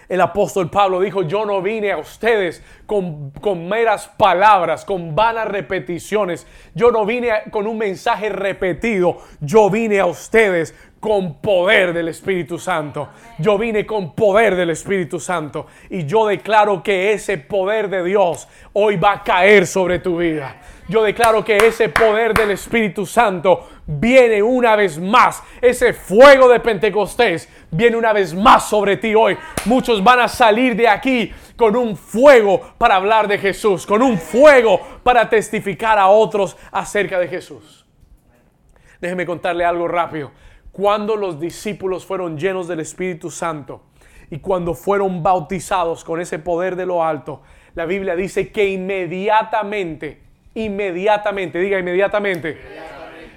El apóstol Pablo dijo, yo no vine a ustedes con, con, meras palabras, con vanas repeticiones. Yo no vine con un mensaje repetido. Yo vine a ustedes con poder del Espíritu Santo. Yo vine con poder del Espíritu Santo. Y yo declaro que ese poder de Dios hoy va a caer sobre tu vida. Yo declaro que ese poder del Espíritu Santo viene una vez más. Ese fuego de Pentecostés viene una vez más sobre ti hoy. Muchos van a salir de aquí con un fuego para hablar de Jesús, con un fuego para testificar a otros acerca de Jesús. Déjeme contarle algo rápido. Cuando los discípulos fueron llenos del Espíritu Santo y cuando fueron bautizados con ese poder de lo alto, la Biblia dice que inmediatamente, inmediatamente, diga inmediatamente,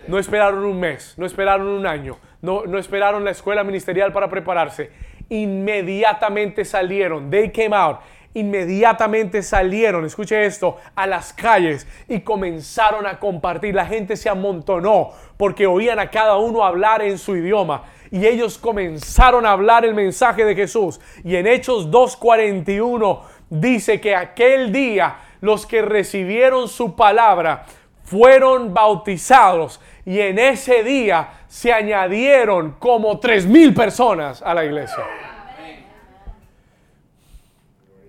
no esperaron un mes, no esperaron un año, no, no esperaron la escuela ministerial para prepararse, inmediatamente salieron, they came out inmediatamente salieron, escuche esto, a las calles y comenzaron a compartir. La gente se amontonó porque oían a cada uno hablar en su idioma. Y ellos comenzaron a hablar el mensaje de Jesús. Y en Hechos 2.41 dice que aquel día los que recibieron su palabra fueron bautizados. Y en ese día se añadieron como tres mil personas a la iglesia.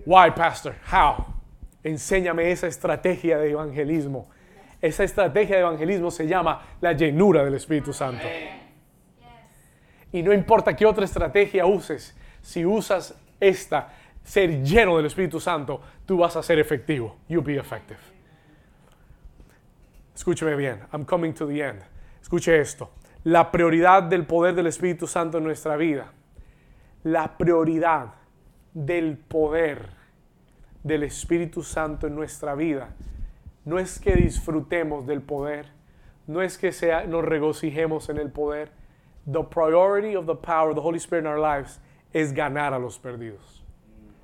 Why, Pastor? How? Enséñame esa estrategia de evangelismo. Esa estrategia de evangelismo se llama la llenura del Espíritu Santo. Y no importa qué otra estrategia uses, si usas esta, ser lleno del Espíritu Santo, tú vas a ser efectivo. You be effective. Escúcheme bien. I'm coming to the end. Escuche esto. La prioridad del poder del Espíritu Santo en nuestra vida. La prioridad del poder del Espíritu Santo en nuestra vida no es que disfrutemos del poder, no es que sea, nos regocijemos en el poder. The priority of the power of the Holy Spirit in our lives es ganar a los perdidos.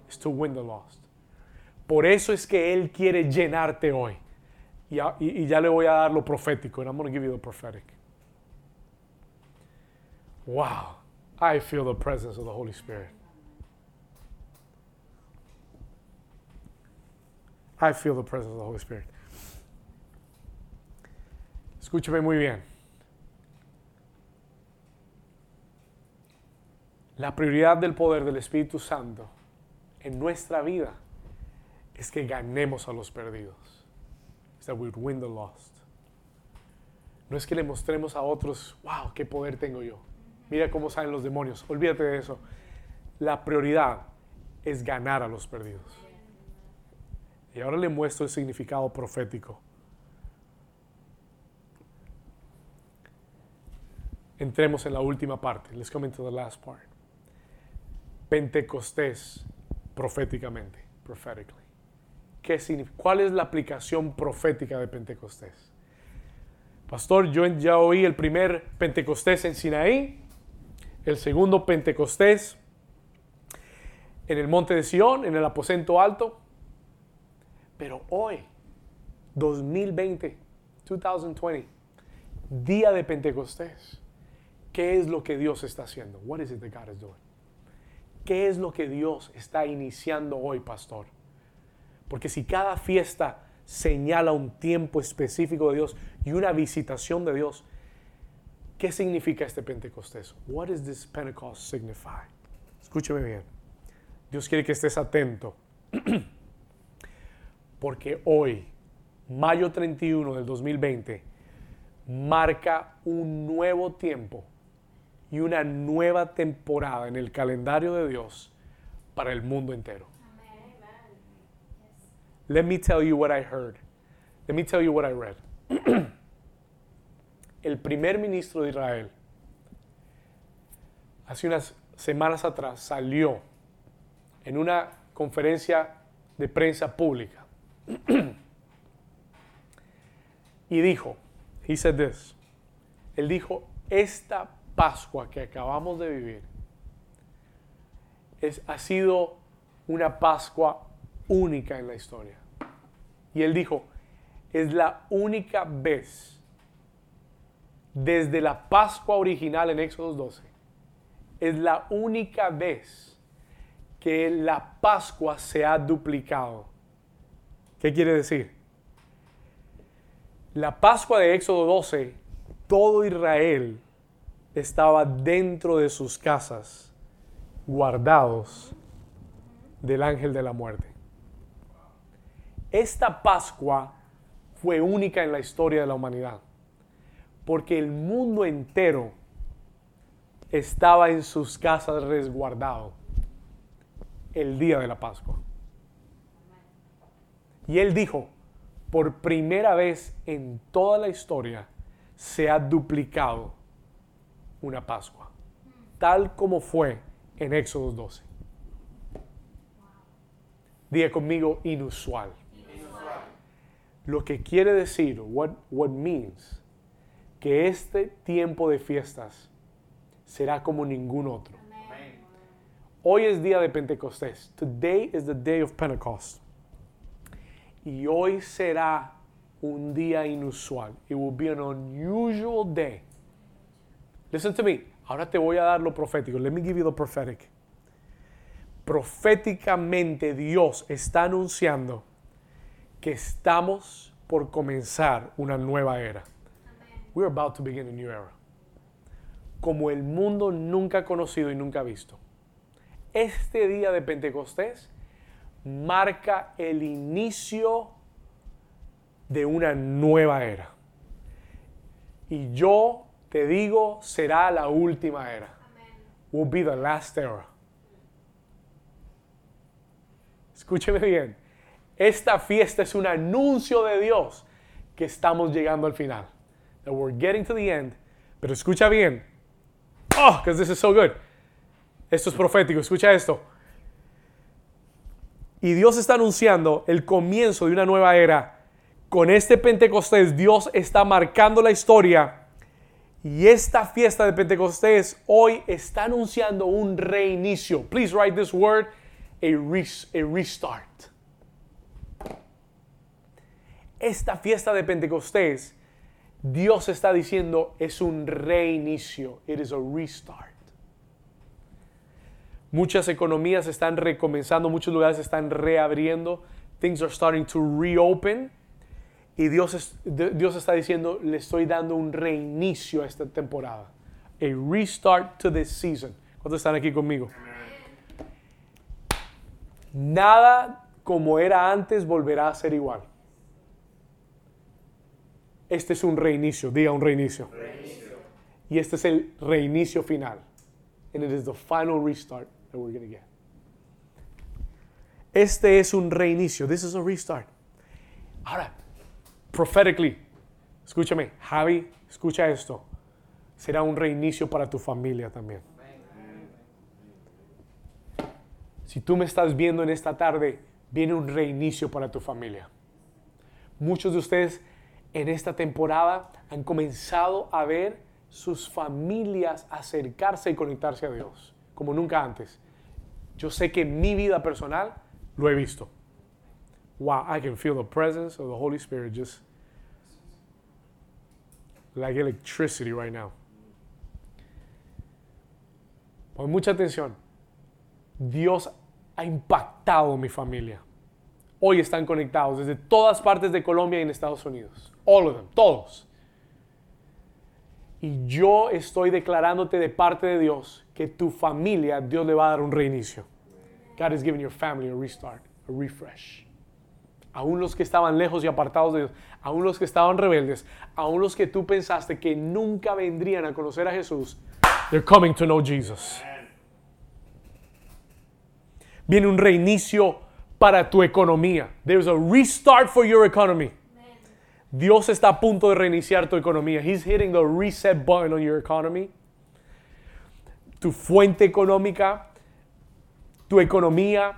Es to win the lost. Por eso es que Él quiere llenarte hoy. Y, y, y ya le voy a dar lo profético. And I'm going to give you the prophetic. Wow. I feel the presence of the Holy Spirit. I feel the presence of the Holy Spirit. Escúcheme muy bien. La prioridad del poder del Espíritu Santo en nuestra vida es que ganemos a los perdidos. Is that we win the lost. No es que le mostremos a otros, wow, qué poder tengo yo. Mira cómo salen los demonios. Olvídate de eso. La prioridad es ganar a los perdidos. Y ahora le muestro el significado profético. Entremos en la última parte. Let's come into the last part. Pentecostés proféticamente, prophetically. ¿Qué? ¿Cuál es la aplicación profética de Pentecostés? Pastor, yo ya oí el primer Pentecostés en Sinaí, el segundo Pentecostés en el monte de Sión, en el aposento alto. Pero hoy, 2020, 2020, día de Pentecostés, ¿qué es lo que Dios está haciendo? What is it that God is doing? ¿Qué es lo que Dios está iniciando hoy, pastor? Porque si cada fiesta señala un tiempo específico de Dios y una visitación de Dios, ¿qué significa este Pentecostés? What does this Pentecost signify? Escúcheme bien. Dios quiere que estés atento. Porque hoy, mayo 31 del 2020, marca un nuevo tiempo y una nueva temporada en el calendario de Dios para el mundo entero. Let me tell you what I heard. Let me tell you what I read. el primer ministro de Israel, hace unas semanas atrás, salió en una conferencia de prensa pública y dijo, he said this, él dijo, esta Pascua que acabamos de vivir es, ha sido una Pascua única en la historia. Y él dijo, es la única vez desde la Pascua original en Éxodo 12, es la única vez que la Pascua se ha duplicado. ¿Qué quiere decir? La Pascua de Éxodo 12, todo Israel estaba dentro de sus casas, guardados del ángel de la muerte. Esta Pascua fue única en la historia de la humanidad, porque el mundo entero estaba en sus casas resguardado el día de la Pascua. Y él dijo, por primera vez en toda la historia se ha duplicado una Pascua, tal como fue en Éxodo 12. Diga conmigo inusual. Lo que quiere decir, what, what means, que este tiempo de fiestas será como ningún otro. Hoy es día de Pentecostés. Today is the day of Pentecost. Y hoy será un día inusual. It will be an unusual day. Listen to me. Ahora te voy a dar lo profético. Let me give you the prophetic. Proféticamente Dios está anunciando que estamos por comenzar una nueva era. We're about to begin a new era. Como el mundo nunca ha conocido y nunca ha visto. Este día de Pentecostés marca el inicio de una nueva era. Y yo te digo, será la última era. Will be the last era. Escúcheme bien. Esta fiesta es un anuncio de Dios que estamos llegando al final. That we're getting to the end. Pero escucha bien. Oh, because this is so good. Esto es profético. Escucha esto. Y Dios está anunciando el comienzo de una nueva era. Con este Pentecostés, Dios está marcando la historia. Y esta fiesta de Pentecostés hoy está anunciando un reinicio. Please write this word, a, a restart. Esta fiesta de Pentecostés, Dios está diciendo, es un reinicio. It is a restart. Muchas economías están recomenzando, muchos lugares están reabriendo. Things are starting to reopen. Y Dios, Dios está diciendo, le estoy dando un reinicio a esta temporada. A restart to this season. ¿Cuántos están aquí conmigo? Nada como era antes volverá a ser igual. Este es un reinicio, diga un reinicio. Y este es el reinicio final. And it is the final restart that we're going to get. Este es un reinicio. This is a restart. Ahora, prophetically, escúchame, Javi, escucha esto. Será un reinicio para tu familia también. Si tú me estás viendo en esta tarde, viene un reinicio para tu familia. Muchos de ustedes en esta temporada han comenzado a ver sus familias acercarse y conectarse a Dios, como nunca antes. Yo sé que en mi vida personal lo he visto. Wow, I can feel the presence of the Holy Spirit just like electricity right now. Pon mucha atención. Dios ha impactado mi familia. Hoy están conectados desde todas partes de Colombia y en Estados Unidos. All of them, todos. Y yo estoy declarándote de parte de Dios que tu familia, Dios le va a dar un reinicio. God is giving your family a restart, a refresh. Aún los que estaban lejos y apartados de Dios, aún los que estaban rebeldes, aún los que tú pensaste que nunca vendrían a conocer a Jesús, they're coming to know Jesus. Viene un reinicio para tu economía. There's a restart for your economy. Dios está a punto de reiniciar tu economía. He's hitting the reset button on your economy. Tu fuente económica, tu economía,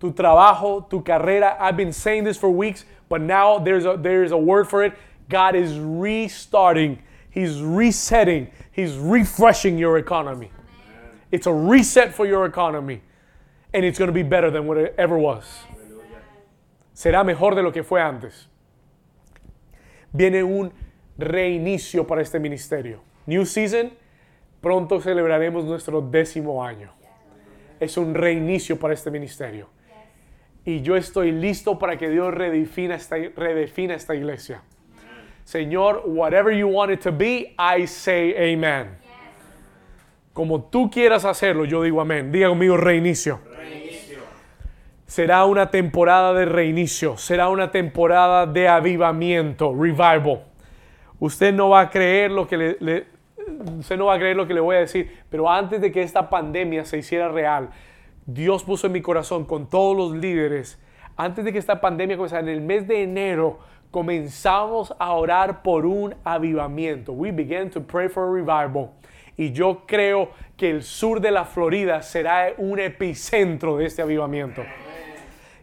tu trabajo, tu carrera. I've been saying this for weeks, but now there's a, there's a word for it. God is restarting. He's resetting. He's refreshing your economy. It's a reset for your economy. And it's going to be better than what it ever was. Será mejor de lo que fue antes viene un reinicio para este ministerio. New Season, pronto celebraremos nuestro décimo año. Es un reinicio para este ministerio. Y yo estoy listo para que Dios redefina esta, redefina esta iglesia. Señor, whatever you want it to be, I say amen. Como tú quieras hacerlo, yo digo amén. Diga conmigo reinicio. Será una temporada de reinicio, será una temporada de avivamiento, revival. Usted no va a creer lo que le, usted no va a creer lo que le voy a decir, pero antes de que esta pandemia se hiciera real, Dios puso en mi corazón con todos los líderes, antes de que esta pandemia comenzara, en el mes de enero, comenzamos a orar por un avivamiento. We began to pray for a revival. Y yo creo que el sur de la Florida será un epicentro de este avivamiento.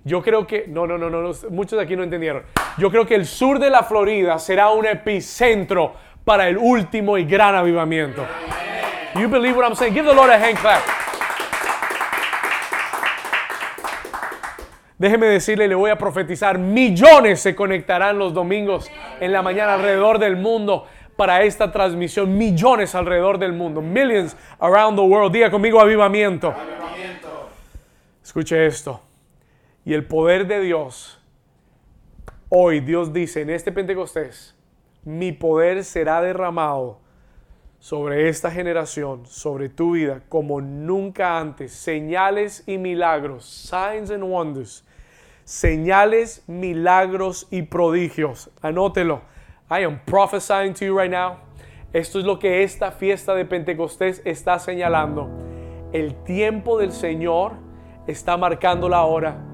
Yo creo que, no, no, no, no, muchos de aquí no entendieron. Yo creo que el sur de la Florida será un epicentro para el último y gran avivamiento. You believe what I'm saying? Give the Lord a hand clap. Déjeme decirle, le voy a profetizar, millones se conectarán los domingos en la mañana alrededor del mundo para esta transmisión. Millones alrededor del mundo. Millions around the world. Diga conmigo avivamiento. avivamiento. Escuche esto y el poder de Dios. Hoy Dios dice en este Pentecostés, mi poder será derramado sobre esta generación, sobre tu vida, como nunca antes. Señales y milagros, signs and wonders. Señales, milagros y prodigios. Anótelo. I am prophesying to you right now. Esto es lo que esta fiesta de Pentecostés está señalando. El tiempo del Señor está marcando la hora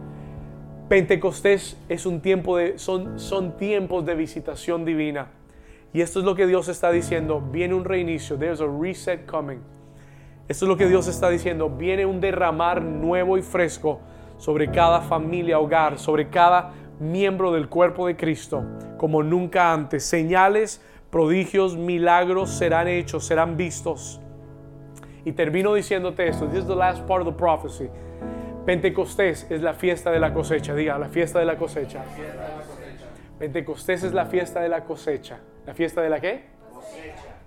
Pentecostés es un tiempo de, son, son tiempos de visitación divina. Y esto es lo que Dios está diciendo. Viene un reinicio. There's a reset coming. Esto es lo que Dios está diciendo. Viene un derramar nuevo y fresco sobre cada familia, hogar, sobre cada miembro del cuerpo de Cristo, como nunca antes. Señales, prodigios, milagros serán hechos, serán vistos. Y termino diciéndote esto. This is the last part of the prophecy. Pentecostés es la fiesta de la cosecha. Diga, la fiesta de la cosecha. Pentecostés es la fiesta de la cosecha. ¿La fiesta de la qué?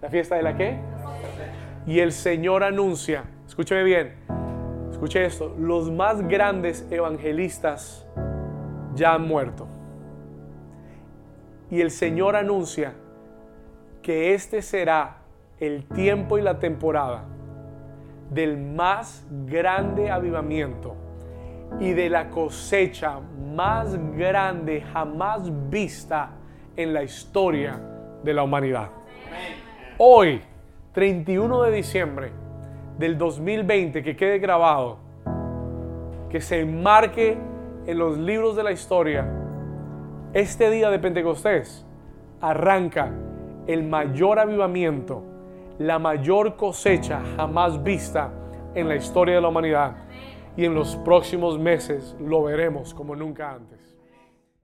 ¿La fiesta de la qué? Y el Señor anuncia, escúcheme bien, escuche esto, los más grandes evangelistas ya han muerto. Y el Señor anuncia que este será el tiempo y la temporada del más grande avivamiento y de la cosecha más grande jamás vista en la historia de la humanidad. Hoy, 31 de diciembre del 2020, que quede grabado, que se enmarque en los libros de la historia, este día de Pentecostés arranca el mayor avivamiento, la mayor cosecha jamás vista en la historia de la humanidad. Y en los próximos meses lo veremos como nunca antes.